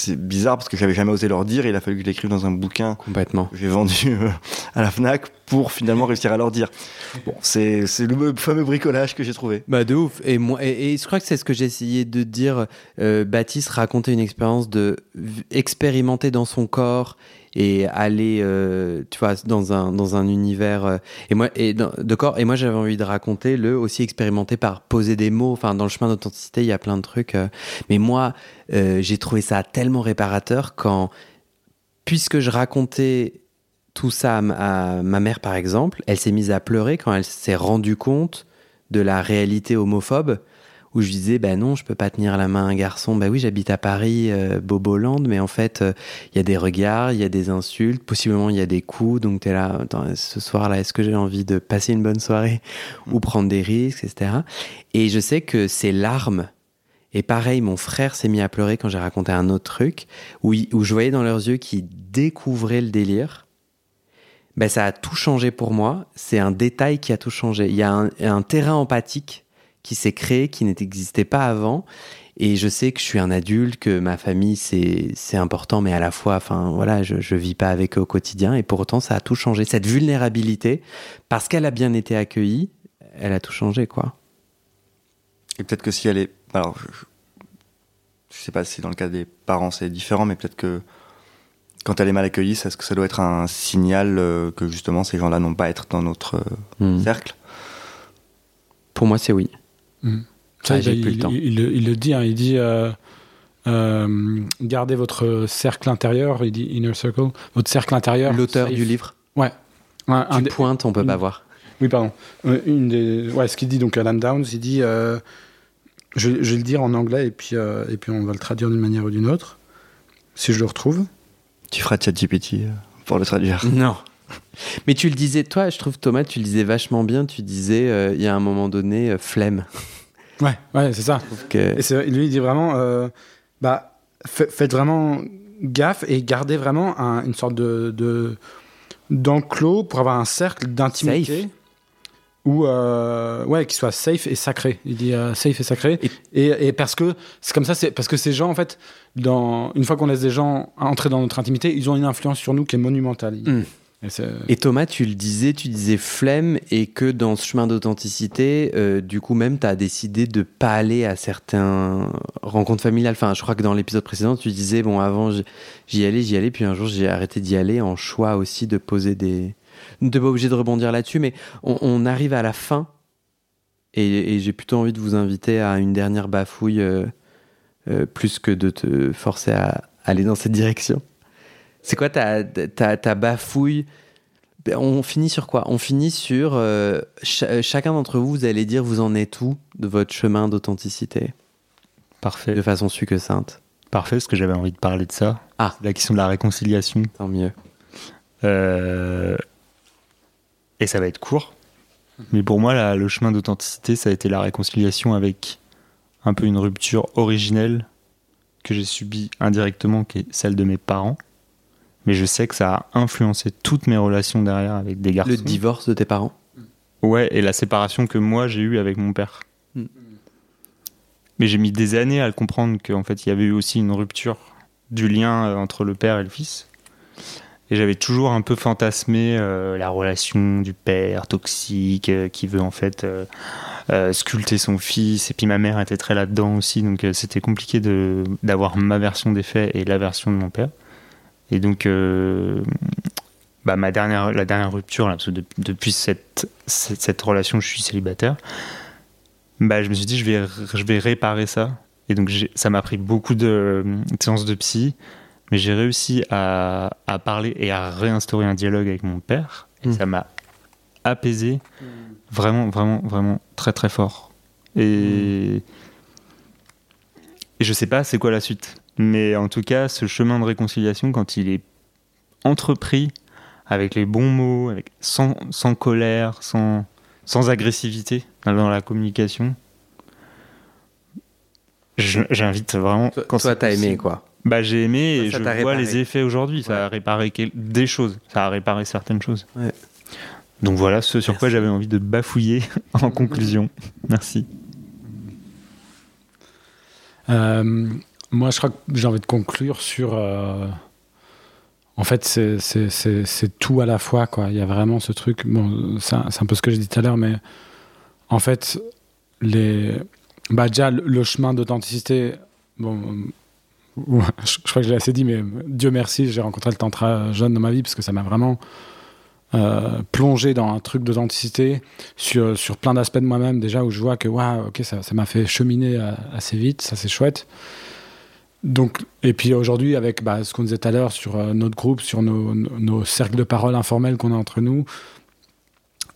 B: c'est bizarre parce que j'avais jamais osé leur dire. il a fallu que je l'écrive dans un bouquin.
A: Complètement.
B: J'ai vendu euh, à la Fnac pour finalement réussir à leur dire. Bon, c'est le fameux bricolage que j'ai trouvé.
A: Bah de ouf. Et moi, et, je crois que c'est ce que j'ai essayé de dire. Euh, Baptiste raconter une expérience de expérimenter dans son corps et aller, euh, tu vois, dans un, dans un univers. Euh, et moi, de corps, et moi j'avais envie de raconter le aussi expérimenter par poser des mots. Enfin, dans le chemin d'authenticité, il y a plein de trucs. Euh. mais moi, j'ai trouvé ça tellement réparateur quand, puisque je racontais tout ça à ma mère, par exemple, elle s'est mise à pleurer quand elle s'est rendue compte de la réalité homophobe où je disais ben non je peux pas tenir la main à un garçon ben oui j'habite à Paris euh, Boboland mais en fait euh, il y a des regards il y a des insultes possiblement il y a des coups donc tu es là ce soir là est-ce que j'ai envie de passer une bonne soirée ou prendre des risques etc et je sais que ces larmes et pareil, mon frère s'est mis à pleurer quand j'ai raconté un autre truc, où, où je voyais dans leurs yeux qu'ils découvraient le délire. Ben, ça a tout changé pour moi. C'est un détail qui a tout changé. Il y a un, un terrain empathique qui s'est créé, qui n'existait pas avant. Et je sais que je suis un adulte, que ma famille c'est important, mais à la fois, enfin voilà, je, je vis pas avec eux au quotidien. Et pour autant, ça a tout changé. Cette vulnérabilité, parce qu'elle a bien été accueillie, elle a tout changé, quoi.
B: Et peut-être que si elle est, alors je, je sais pas si dans le cas des parents c'est différent, mais peut-être que quand elle est mal accueillie, est-ce que ça doit être un signal euh, que justement ces gens-là n'ont pas à être dans notre euh, hmm. cercle
A: Pour moi, c'est oui.
C: Mm. Ça, il, le dit, hein, il dit euh, euh, gardez votre cercle intérieur, il dit inner circle, votre cercle intérieur.
A: L'auteur du livre
C: Ouais.
A: un, une pointe, on peut pas voir.
C: Oui, pardon. Euh, une des, ouais, ce qu'il dit, donc Alan Downs, il dit je, je, vais le dire en anglais et puis, et puis on va le traduire d'une manière ou d'une autre, si je le retrouve.
B: Tu feras ChatGPT pour le traduire
A: Non. *laughs* Mais tu le disais, toi, je trouve, Thomas, tu le disais vachement bien. Tu disais, euh, il y a un moment donné, euh, flemme. *laughs*
C: Ouais, ouais, c'est ça. Et lui, il dit vraiment, euh, bah, faites vraiment gaffe et gardez vraiment une sorte de, d'enclos pour avoir un cercle d'intimité ou ouais qui soit safe et sacré il dit safe et sacré et, et, parce que c'est comme ça c'est parce que ces gens en fait dans une fois qu'on laisse des gens entrer dans notre intimité ils ont une influence sur nous qui est monumentale
A: Mm.
C: Et
A: Thomas, tu le disais, tu disais flemme et que dans ce chemin d'authenticité, euh, du coup même, tu as décidé de pas aller à certains rencontres familiales. Enfin, je crois que dans l'épisode précédent, tu disais, bon, avant, j'y allais, j'y allais, puis un jour, j'ai arrêté d'y aller en choix aussi de poser des... T'es pas obligé de rebondir là-dessus, mais on, arrive à la fin et, et j'ai plutôt envie de vous inviter à une dernière bafouille euh, euh, plus que de te forcer à aller dans cette direction. C'est quoi ta, ta, ta bafouille? Ben, On finit sur quoi? On finit sur euh, cha- chacun d'entre vous, vous allez dire vous en êtes où de votre chemin d'authenticité?
D: Parfait.
A: de façon succincte.
D: Parfait, parce que j'avais envie de parler de ça.
A: Ah.
D: La question de la réconciliation.
A: Tant mieux.
D: Euh, Et ça va être court. Mais pour moi, là, le chemin d'authenticité, ça a été la réconciliation avec un peu une rupture originelle que j'ai subie indirectement, qui est celle de mes parents. Mais je sais que ça a influencé toutes mes relations derrière avec des garçons.
A: Le divorce de tes parents?
D: Ouais, et la séparation que moi j'ai eue avec mon père.
A: Mm.
D: Mais j'ai mis des années à le comprendre qu'en fait il y avait eu aussi une rupture du lien euh, entre le père et le fils. Et j'avais toujours un peu fantasmé euh, la relation du père toxique euh, qui veut en fait euh, sculpter son fils. Et puis ma mère était très là-dedans aussi, donc c'était compliqué de d'avoir ma version des faits et la version de mon père. Et donc euh, bah, ma dernière, la dernière rupture, là, parce que de- depuis cette, cette, cette relation, je suis célibataire, bah, je me suis dit, je vais, je vais réparer ça. Et donc, ça m'a pris beaucoup de, de séances de psy, mais j'ai réussi à, à parler et à réinstaurer un dialogue avec mon père. Et
A: Mm.
D: ça m'a apaisé vraiment, vraiment, vraiment très, très fort. Et, et je sais pas c'est quoi la suite? Mais en tout cas, ce chemin de réconciliation, quand il est entrepris avec les bons mots, avec, sans, sans colère, sans, sans agressivité dans la communication. Je- J'invite vraiment.
A: Toi,
D: quand
A: toi, t'as aimé quoi
D: Bah j'ai aimé et
A: Ça
D: je vois
A: réparé.
D: les effets aujourd'hui. Ça a réparé des choses. Ça a réparé certaines choses.
A: Ouais.
D: Donc voilà ce sur quoi
A: Merci.
D: j'avais envie de bafouiller *laughs* en conclusion. Merci.
C: Euh, moi, je crois que j'ai envie de conclure sur. euh, en fait, c'est- tout à la fois. Quoi. Il y a vraiment ce truc. Bon, c'est un, peu ce que j'ai dit tout à l'heure, mais en fait, les, bah, déjà, le, chemin d'authenticité. Bon, je, crois que je l'ai assez dit, mais Dieu merci, j'ai rencontré le Tantra jeune dans ma vie parce que ça m'a vraiment euh, plongé dans un truc d'authenticité sur, sur plein d'aspects de moi-même déjà où je vois que waouh, ok, ça ça m'a fait cheminer euh, assez vite, ça c'est chouette. Donc, et puis aujourd'hui, avec bah, ce qu'on disait tout à l'heure sur euh, notre groupe, sur nos, cercles de parole informels qu'on a entre nous,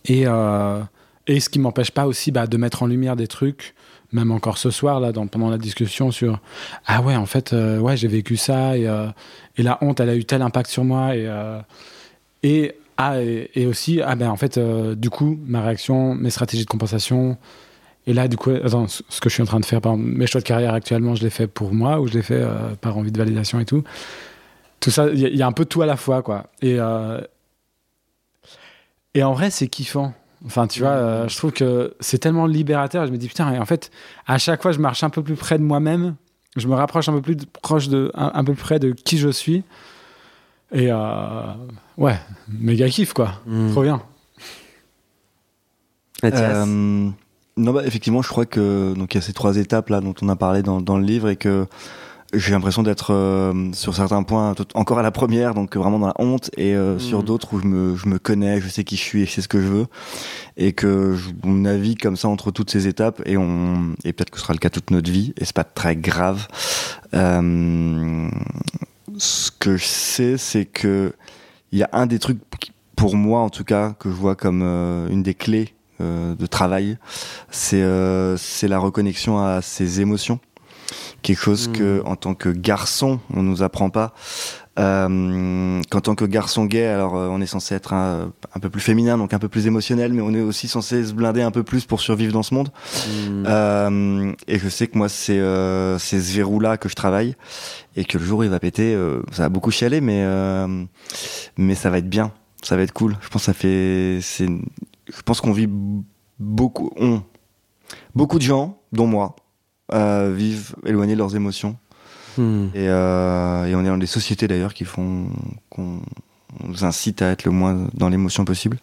C: et, euh, et ce qui m'empêche pas aussi bah, de mettre en lumière des trucs, même encore ce soir, là, pendant la discussion sur Ah ouais, en fait, euh, ouais, j'ai vécu ça, et, et la honte, elle a eu tel impact sur moi, et, et, ah, et, aussi, ah ben en fait, du coup, ma réaction, mes stratégies de compensation, et là, du coup, attends, ce que je suis en train de faire, par exemple, mes choix de carrière actuellement, je les fais pour moi ou je les fais euh, par envie de validation et tout. Tout ça, il y, a- il y a un peu de tout à la fois, quoi. Et, euh, et en vrai, c'est kiffant. Enfin, tu vois, euh, je trouve que c'est tellement libérateur. Je me dis, putain, et en fait, à chaque fois, je marche un peu plus près de moi-même. Je me rapproche un peu plus de- proche de, un, un peu plus près de qui je suis. Et euh, ouais, méga kiff, quoi.
A: Mm.
C: Trop bien.
A: Mathias
B: Euh, non, bah, effectivement, je crois que donc il y a ces trois étapes là dont on a parlé dans, dans le livre et que j'ai l'impression d'être euh, sur certains points tout- encore à la première, donc vraiment dans la honte, et euh,
A: Mm.
B: sur d'autres où je me, je me connais, je sais qui je suis et je sais ce que je veux, et que je, on navigue comme ça entre toutes ces étapes, et on et peut-être que ce sera le cas toute notre vie, et c'est pas très grave. Euh, ce que je sais, c'est que il y a un des trucs pour moi en tout cas que je vois comme euh, une des clés de travail, c'est euh, c'est la reconnexion à ses émotions. Quelque chose
A: Mm.
B: que, en tant que garçon, on nous apprend pas. Euh, qu'en tant que garçon gay, alors euh, on est censé être un, un peu plus féminin, donc un peu plus émotionnel, mais on est aussi censé se blinder un peu plus pour survivre dans ce monde.
A: Mm.
B: Euh, et je sais que moi, c'est euh, c'est ce verrou-là que je travaille, et que le jour où il va péter, euh, ça va beaucoup chialer, mais euh, mais ça va être bien, ça va être cool. Je pense que ça fait, c'est, je pense qu'on vit beaucoup, beaucoup de gens, dont moi, euh, vivent éloignés de leurs émotions.
A: Hmm.
B: Et, euh, et on est dans des sociétés d'ailleurs qui font qu'on nous incite à être le moins dans l'émotion possible.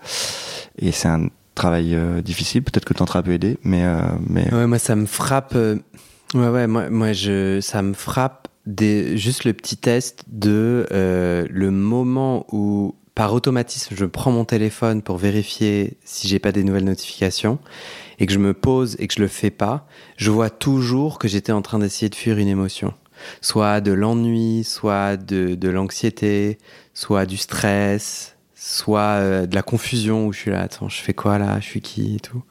B: Et c'est un travail euh, difficile. Peut-être que Tantra peut aider, mais mais
A: Ouais, moi, ça me frappe. Ouais, ouais, moi, moi je, ça me frappe des, juste le petit test de le moment où, par automatisme, je prends mon téléphone pour vérifier si j'ai pas des nouvelles notifications et que je me pose et que je le fais pas, je vois toujours que j'étais en train d'essayer de fuir une émotion. Soit de l'ennui, soit de, de l'anxiété, soit du stress, soit euh, de la confusion où je suis là, attends, je fais quoi là, je suis qui et tout.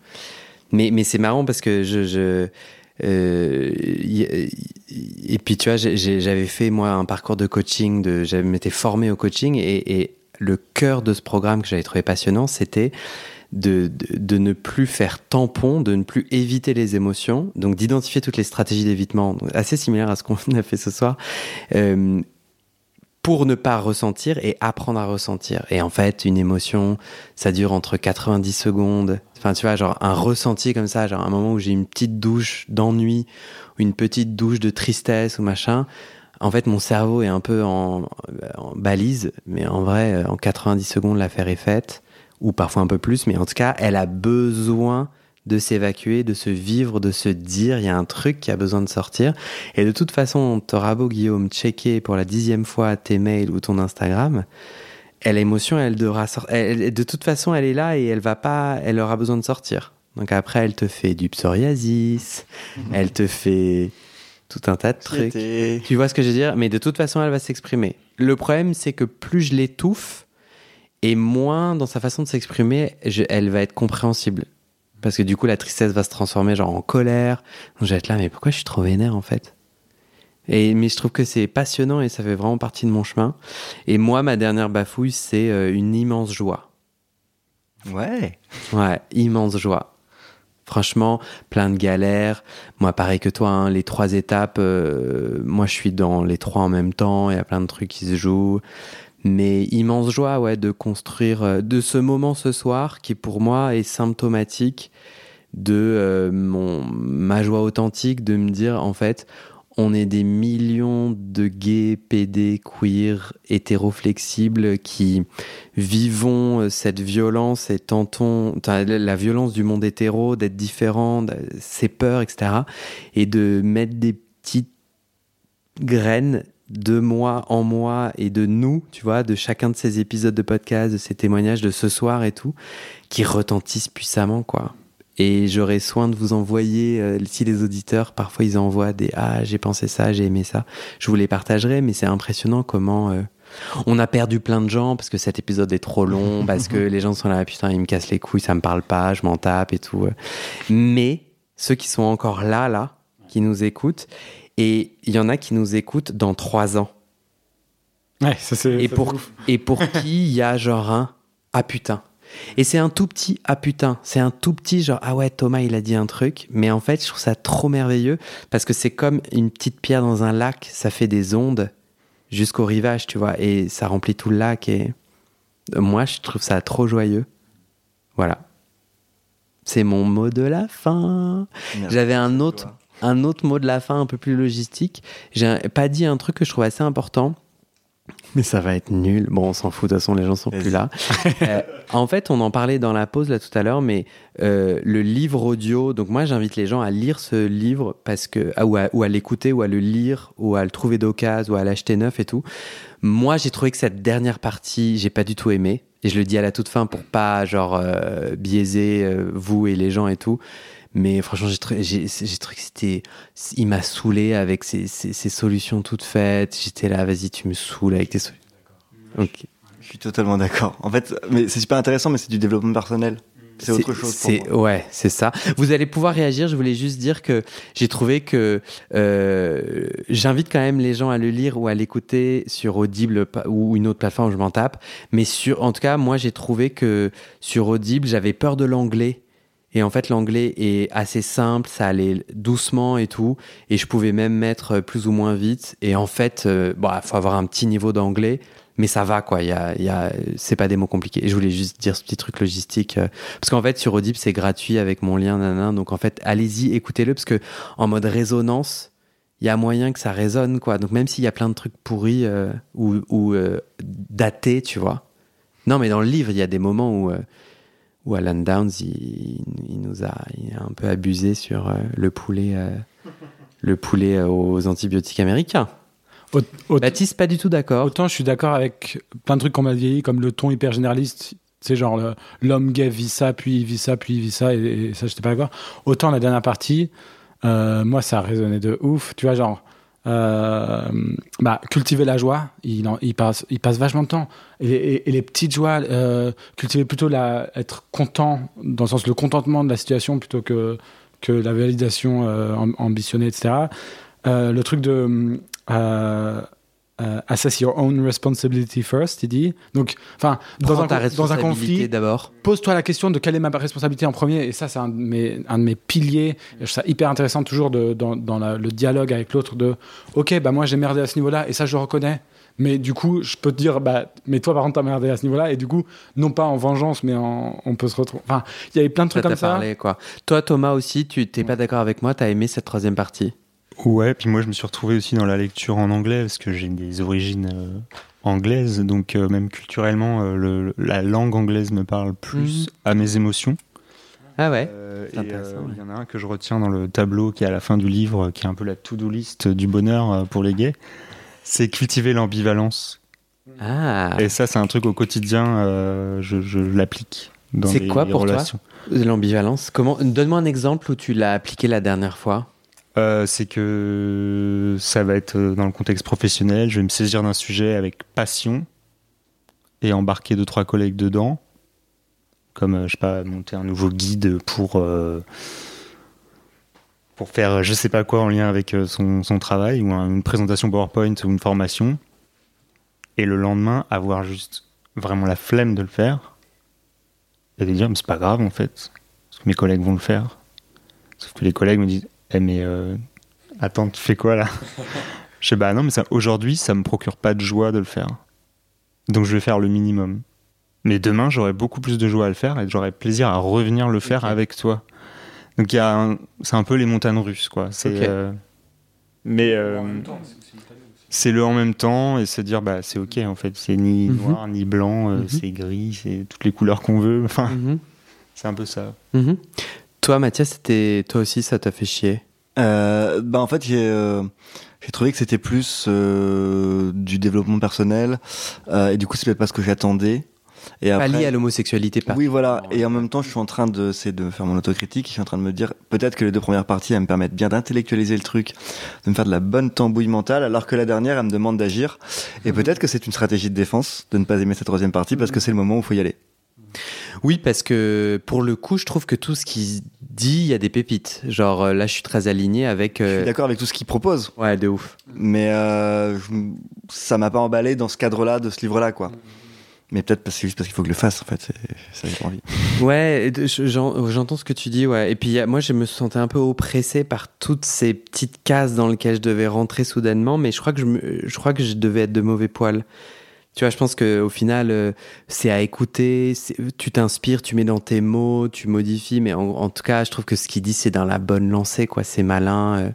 A: Mais, mais c'est marrant parce que je. je euh, et puis tu vois, j'avais fait moi un parcours de coaching, de, j'avais m'étais formé au coaching et, et le cœur de ce programme que j'avais trouvé passionnant, c'était de, ne plus faire tampon, de ne plus éviter les émotions, donc d'identifier toutes les stratégies d'évitement, assez similaire à ce qu'on *laughs* a fait ce soir, euh, pour ne pas ressentir et apprendre à ressentir. Et en fait, une émotion, ça dure entre 90 secondes. Enfin, tu vois, genre un ressenti comme ça, genre un moment où j'ai une petite douche d'ennui ou une petite douche de tristesse ou machin. En fait, mon cerveau est un peu en, en balise, mais en vrai, en 90 secondes, l'affaire est faite, ou parfois un peu plus, mais en tout cas, elle a besoin de s'évacuer, de se vivre, de se dire, il y a un truc qui a besoin de sortir. Et de toute façon, t'auras beau, Guillaume, checker pour la dixième fois tes mails ou ton Instagram, elle, l'émotion, elle devra sortir. De toute façon, elle est là et elle va pas, elle aura besoin de sortir. Donc après, elle te fait du psoriasis, elle te fait tout un tas de trucs. Tu vois ce que je veux dire? Mais de toute façon, elle va s'exprimer. Le problème, c'est que plus je l'étouffe, et moins dans sa façon de s'exprimer, elle va être compréhensible. Parce que du coup, la tristesse va se transformer genre en colère. Donc je vais être là, mais pourquoi je suis trop vénère en fait? Et, Mais je trouve que c'est passionnant et ça fait vraiment partie de mon chemin. Et moi, ma dernière bafouille, c'est euh, une immense joie.
B: Ouais.
A: Ouais, immense joie. Franchement, plein de galères. Moi, pareil que toi, hein, les trois étapes, euh, moi, je suis dans les trois en même temps. Il y a plein de trucs qui se jouent. Mais immense joie, ouais, de construire, euh, de ce moment ce soir qui, pour moi, est symptomatique de euh, mon, ma joie authentique de me dire, en fait, on est des millions de gays, PD, queer, hétéroflexibles qui vivons euh, cette violence et tentons la violence du monde hétéro, d'être différent, ses peurs, etc. Et de mettre des petites graines de moi en moi et de nous, tu vois, de chacun de ces épisodes de podcast, de ces témoignages de ce soir et tout, qui retentissent puissamment, quoi. Et j'aurai soin de vous envoyer, euh, si les auditeurs, parfois ils envoient des Ah, j'ai pensé ça, j'ai aimé ça. Je vous les partagerai, mais c'est impressionnant comment euh, on a perdu plein de gens parce que cet épisode est trop long, *laughs* parce que les gens sont là, putain, ils me cassent les couilles, ça me parle pas, je m'en tape et tout. euh. Mais ceux qui sont encore là, là, qui nous écoutent, et il y en a qui nous écoutent dans trois ans.
C: Ouais, ça c'est.
A: Et pour,
C: ouf.
A: et pour *laughs* qui il y a genre un ah putain. Et c'est un tout petit ah putain. C'est un tout petit genre ah ouais, Thomas il a dit un truc. Mais en fait, je trouve ça trop merveilleux parce que c'est comme une petite pierre dans un lac. Ça fait des ondes jusqu'au rivage, tu vois. Et ça remplit tout le lac. Et moi, je trouve ça trop joyeux. Voilà. C'est mon mot de la fin. J'avais un autre, un autre mot de la fin un peu plus logistique. J'ai pas dit un truc que je trouve assez important. Mais ça va être nul. Bon, on s'en fout, de toute façon, les gens sont plus là. *laughs* Euh, en fait, on en parlait dans la pause là tout à l'heure, mais euh, le livre audio, donc moi j'invite les gens à lire ce livre parce que, ah, ou à, ou à l'écouter, ou à le lire, ou à le trouver d'occasion, ou à l'acheter neuf et tout. Moi j'ai trouvé que cette dernière partie, j'ai pas du tout aimé. Et je le dis à la toute fin pour pas genre euh, biaiser vous et les gens et tout. Mais franchement, j'ai trouvé, j'ai, j'ai trouvé que c'était. Il m'a saoulé avec ses, ses- ses solutions toutes faites. J'étais là, vas-y, tu me saoules avec tes solutions. Ok.
B: Je suis totalement d'accord. En fait, mais c'est super intéressant, mais c'est du développement personnel. C'est autre chose pour moi.
A: Ouais, c'est ça. Vous allez pouvoir réagir. Je voulais juste dire que j'ai trouvé que euh, j'invite quand même les gens à le lire ou à l'écouter sur Audible ou une autre plateforme, je m'en tape. Mais sur, en tout cas, moi j'ai trouvé que sur Audible, j'avais peur de l'anglais. Et en fait, l'anglais est assez simple, ça allait doucement et tout. Et je pouvais même mettre plus ou moins vite. Et en fait, euh, il faut avoir un petit niveau d'anglais. mais ça va quoi. Y a, y a, c'est pas des mots compliqués. Et je voulais juste dire ce petit truc logistique euh, parce qu'en fait sur Audible c'est gratuit avec mon lien nanan. Donc en fait allez-y écoutez-le parce que en mode résonance il y a moyen que ça résonne quoi. Donc même s'il y a plein de trucs pourris euh, ou, euh, datés tu vois. Non mais dans le livre il y a des moments où euh, où Alan Downs il, il nous a, il a un peu abusé sur euh, le poulet euh, *laughs* le poulet euh, aux antibiotiques américains. Baptiste pas du tout d'accord.
C: Autant je suis d'accord avec plein de trucs qu'on m'a vieilli, comme le ton hyper généraliste. C'est genre l'homme gay vit ça, puis il vit ça, puis il vit ça, et, et ça, j'étais pas d'accord. Autant la dernière partie, euh, moi, ça a résonné de ouf. Tu vois, genre, euh, bah, cultiver la joie, il, passe, il passe vachement de temps. Et, les petites joies, euh, cultiver plutôt la, être content, dans le sens le contentement de la situation plutôt que, que la validation euh, am- ambitionnée, etc. Euh, le truc de. Euh, assess your own responsibility first, il dit. Donc, enfin, dans dans un conflit,
A: d'abord.
C: pose-toi la question de quelle est ma responsabilité en premier. Et ça, c'est un, de mes- un de mes piliers. Et je trouve ça hyper intéressant toujours de, dans, dans la- le dialogue avec l'autre de OK, bah moi j'ai merdé à ce niveau-là et ça je le reconnais. Mais du coup, je peux te dire, bah, mais toi par contre t'as merdé à ce niveau-là. Et du coup, non pas en vengeance, mais en, on peut se retrouver. Enfin, il y avait plein de
A: Ça
C: trucs comme
A: t'a
C: ça.
A: parlé quoi. Toi Thomas aussi, tu t'es pas d'accord avec moi, t'as aimé cette troisième partie.
D: Ouais, puis moi je me suis retrouvé aussi dans la lecture en anglais parce que j'ai des origines euh, anglaises, donc euh, même culturellement, euh, le- la langue anglaise me parle plus
A: Mhm.
D: à mes émotions.
A: Ah ouais.
D: Euh, euh. Il y en a un que je retiens dans le tableau qui est à la fin du livre, qui est un peu la to-do list du bonheur pour les gays. C'est cultiver l'ambivalence.
A: Ah.
D: Et ça, c'est un truc au quotidien, euh, je, je l'applique dans
A: C'est
D: les
A: quoi pour toi
D: relations.
A: L'ambivalence. Comment Donne-moi un exemple où tu l'as appliqué la dernière fois.
D: Euh, c'est que ça va être euh, dans le contexte professionnel. Je vais me saisir d'un sujet avec passion et embarquer deux trois collègues dedans, comme euh, je sais pas monter un nouveau guide pour pour faire je sais pas quoi en lien avec son, son travail ou un- une présentation PowerPoint ou une formation. Et le lendemain avoir juste vraiment la flemme de le faire et de dire mais c'est pas grave en fait parce que mes collègues vont le faire. Sauf que les collègues me disent eh mais euh, attends, tu fais quoi là? *laughs* Je sais bah non, mais ça, aujourd'hui, ça me procure pas de joie de le faire. Donc je vais faire le minimum. Mais demain, j'aurai beaucoup plus de joie à le faire et j'aurai plaisir à revenir le faire avec toi. Donc il c'est un peu les montagnes russes quoi. C'est
A: Ok.
D: euh, mais euh, c'est le en même temps et se dire bah c'est ok en fait c'est ni
A: Mhm.
D: noir ni blanc euh,
A: Mhm.
D: c'est gris c'est toutes les couleurs qu'on veut enfin
A: Mhm.
D: c'est un peu ça.
A: Toi Mathias, c'était toi aussi ça t'a fait chier?
B: Euh, bah en fait j'ai euh, j'ai trouvé que c'était plus euh, du développement personnel euh, et du coup c'est peut-être pas ce que j'attendais. Et
A: Pas
B: après
A: lié à l'homosexualité pas.
B: oui voilà. Et en même temps je suis en train de c'est de faire mon autocritique. Je suis en train de me dire peut-être que les deux premières parties elles me permettent bien d'intellectualiser le truc de me faire de la bonne tambouille mentale alors que la dernière elle me demande d'agir. Et peut-être que c'est une stratégie de défense de ne pas aimer cette troisième partie parce que c'est le moment où il faut y aller
A: Oui, parce que pour le coup, je trouve que tout ce qu'il dit, il y a des pépites. Genre euh, là, je suis très aligné avec.
B: je
A: euh,
B: suis d'accord avec tout ce qu'il propose
A: Ouais, de ouf.
B: mais euh, je- ça m'a pas emballé dans ce cadre-là de ce livre-là quoi mais peut-être parce que c'est juste parce qu'il faut que je le fasse en fait ça j'ai envie
A: Ouais, j'entends ce que tu dis, ouais. Et puis moi, je me sentais un peu oppressé par toutes ces petites cases dans lesquelles je devais rentrer soudainement, mais je crois que je crois que je devais être de mauvais poil. Tu vois, je pense que au final, euh, c'est à écouter. Tu t'inspires, tu mets dans tes mots, tu modifies. Mais en, tout cas, je trouve que ce qu'il dit, c'est dans la bonne lancée, quoi. C'est malin. euh.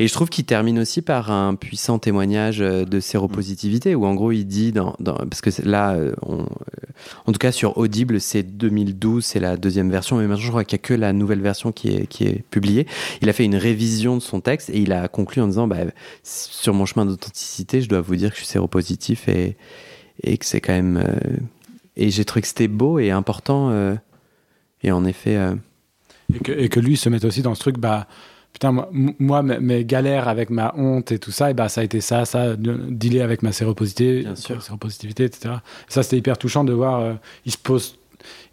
A: Et je trouve qu'il termine aussi par un puissant témoignage euh, de séropositivité, où en gros, il dit parce que là, en tout cas, sur Audible, c'est 2012, c'est la deuxième version, mais maintenant, je crois qu'il n'y a que la nouvelle version qui est, qui est publiée. Il a fait une révision de son texte et il a conclu en disant bah, sur mon chemin d'authenticité, je dois vous dire que je suis séropositif et, et que c'est quand même. euh, et j'ai trouvé que c'était beau et important. euh, et en effet. euh,
C: Et que, et que lui se mette aussi dans ce truc, bah, putain, moi, mes, galères avec ma honte et tout ça, et bah, ça a été ça, ça, de- dealer avec ma séropositivité, séropositivité etc. Et ça, c'était hyper touchant de voir, euh, il se pose,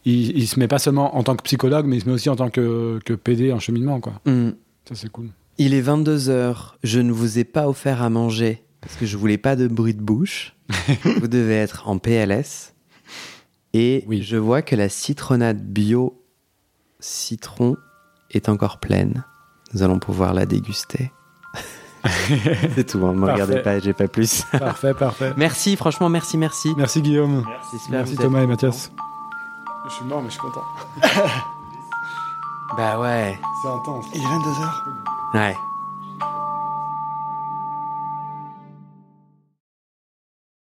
C: il, il se met pas seulement en tant que psychologue, mais il se met aussi en tant que, que PD en cheminement, quoi.
A: hum,
C: Ça, c'est cool.
A: Il est 22h, je ne vous ai pas offert à manger parce que je voulais pas de bruit de bouche. *laughs* vous devez être en PLS. Et
C: Oui.
A: je vois que la citronnade bio citron est encore pleine. Nous allons pouvoir la déguster. *laughs* C'est tout, hein, ne me
C: Parfait.
A: regardez pas, j'ai pas plus.
C: Parfait, parfait.
A: merci, franchement, merci, merci.
C: Merci Guillaume. Merci
A: vous
C: Thomas et Mathias. Je suis mort, mais je suis content. *laughs*
A: Bah ouais,
C: C'est intense.
B: Il est 22h.
A: ouais.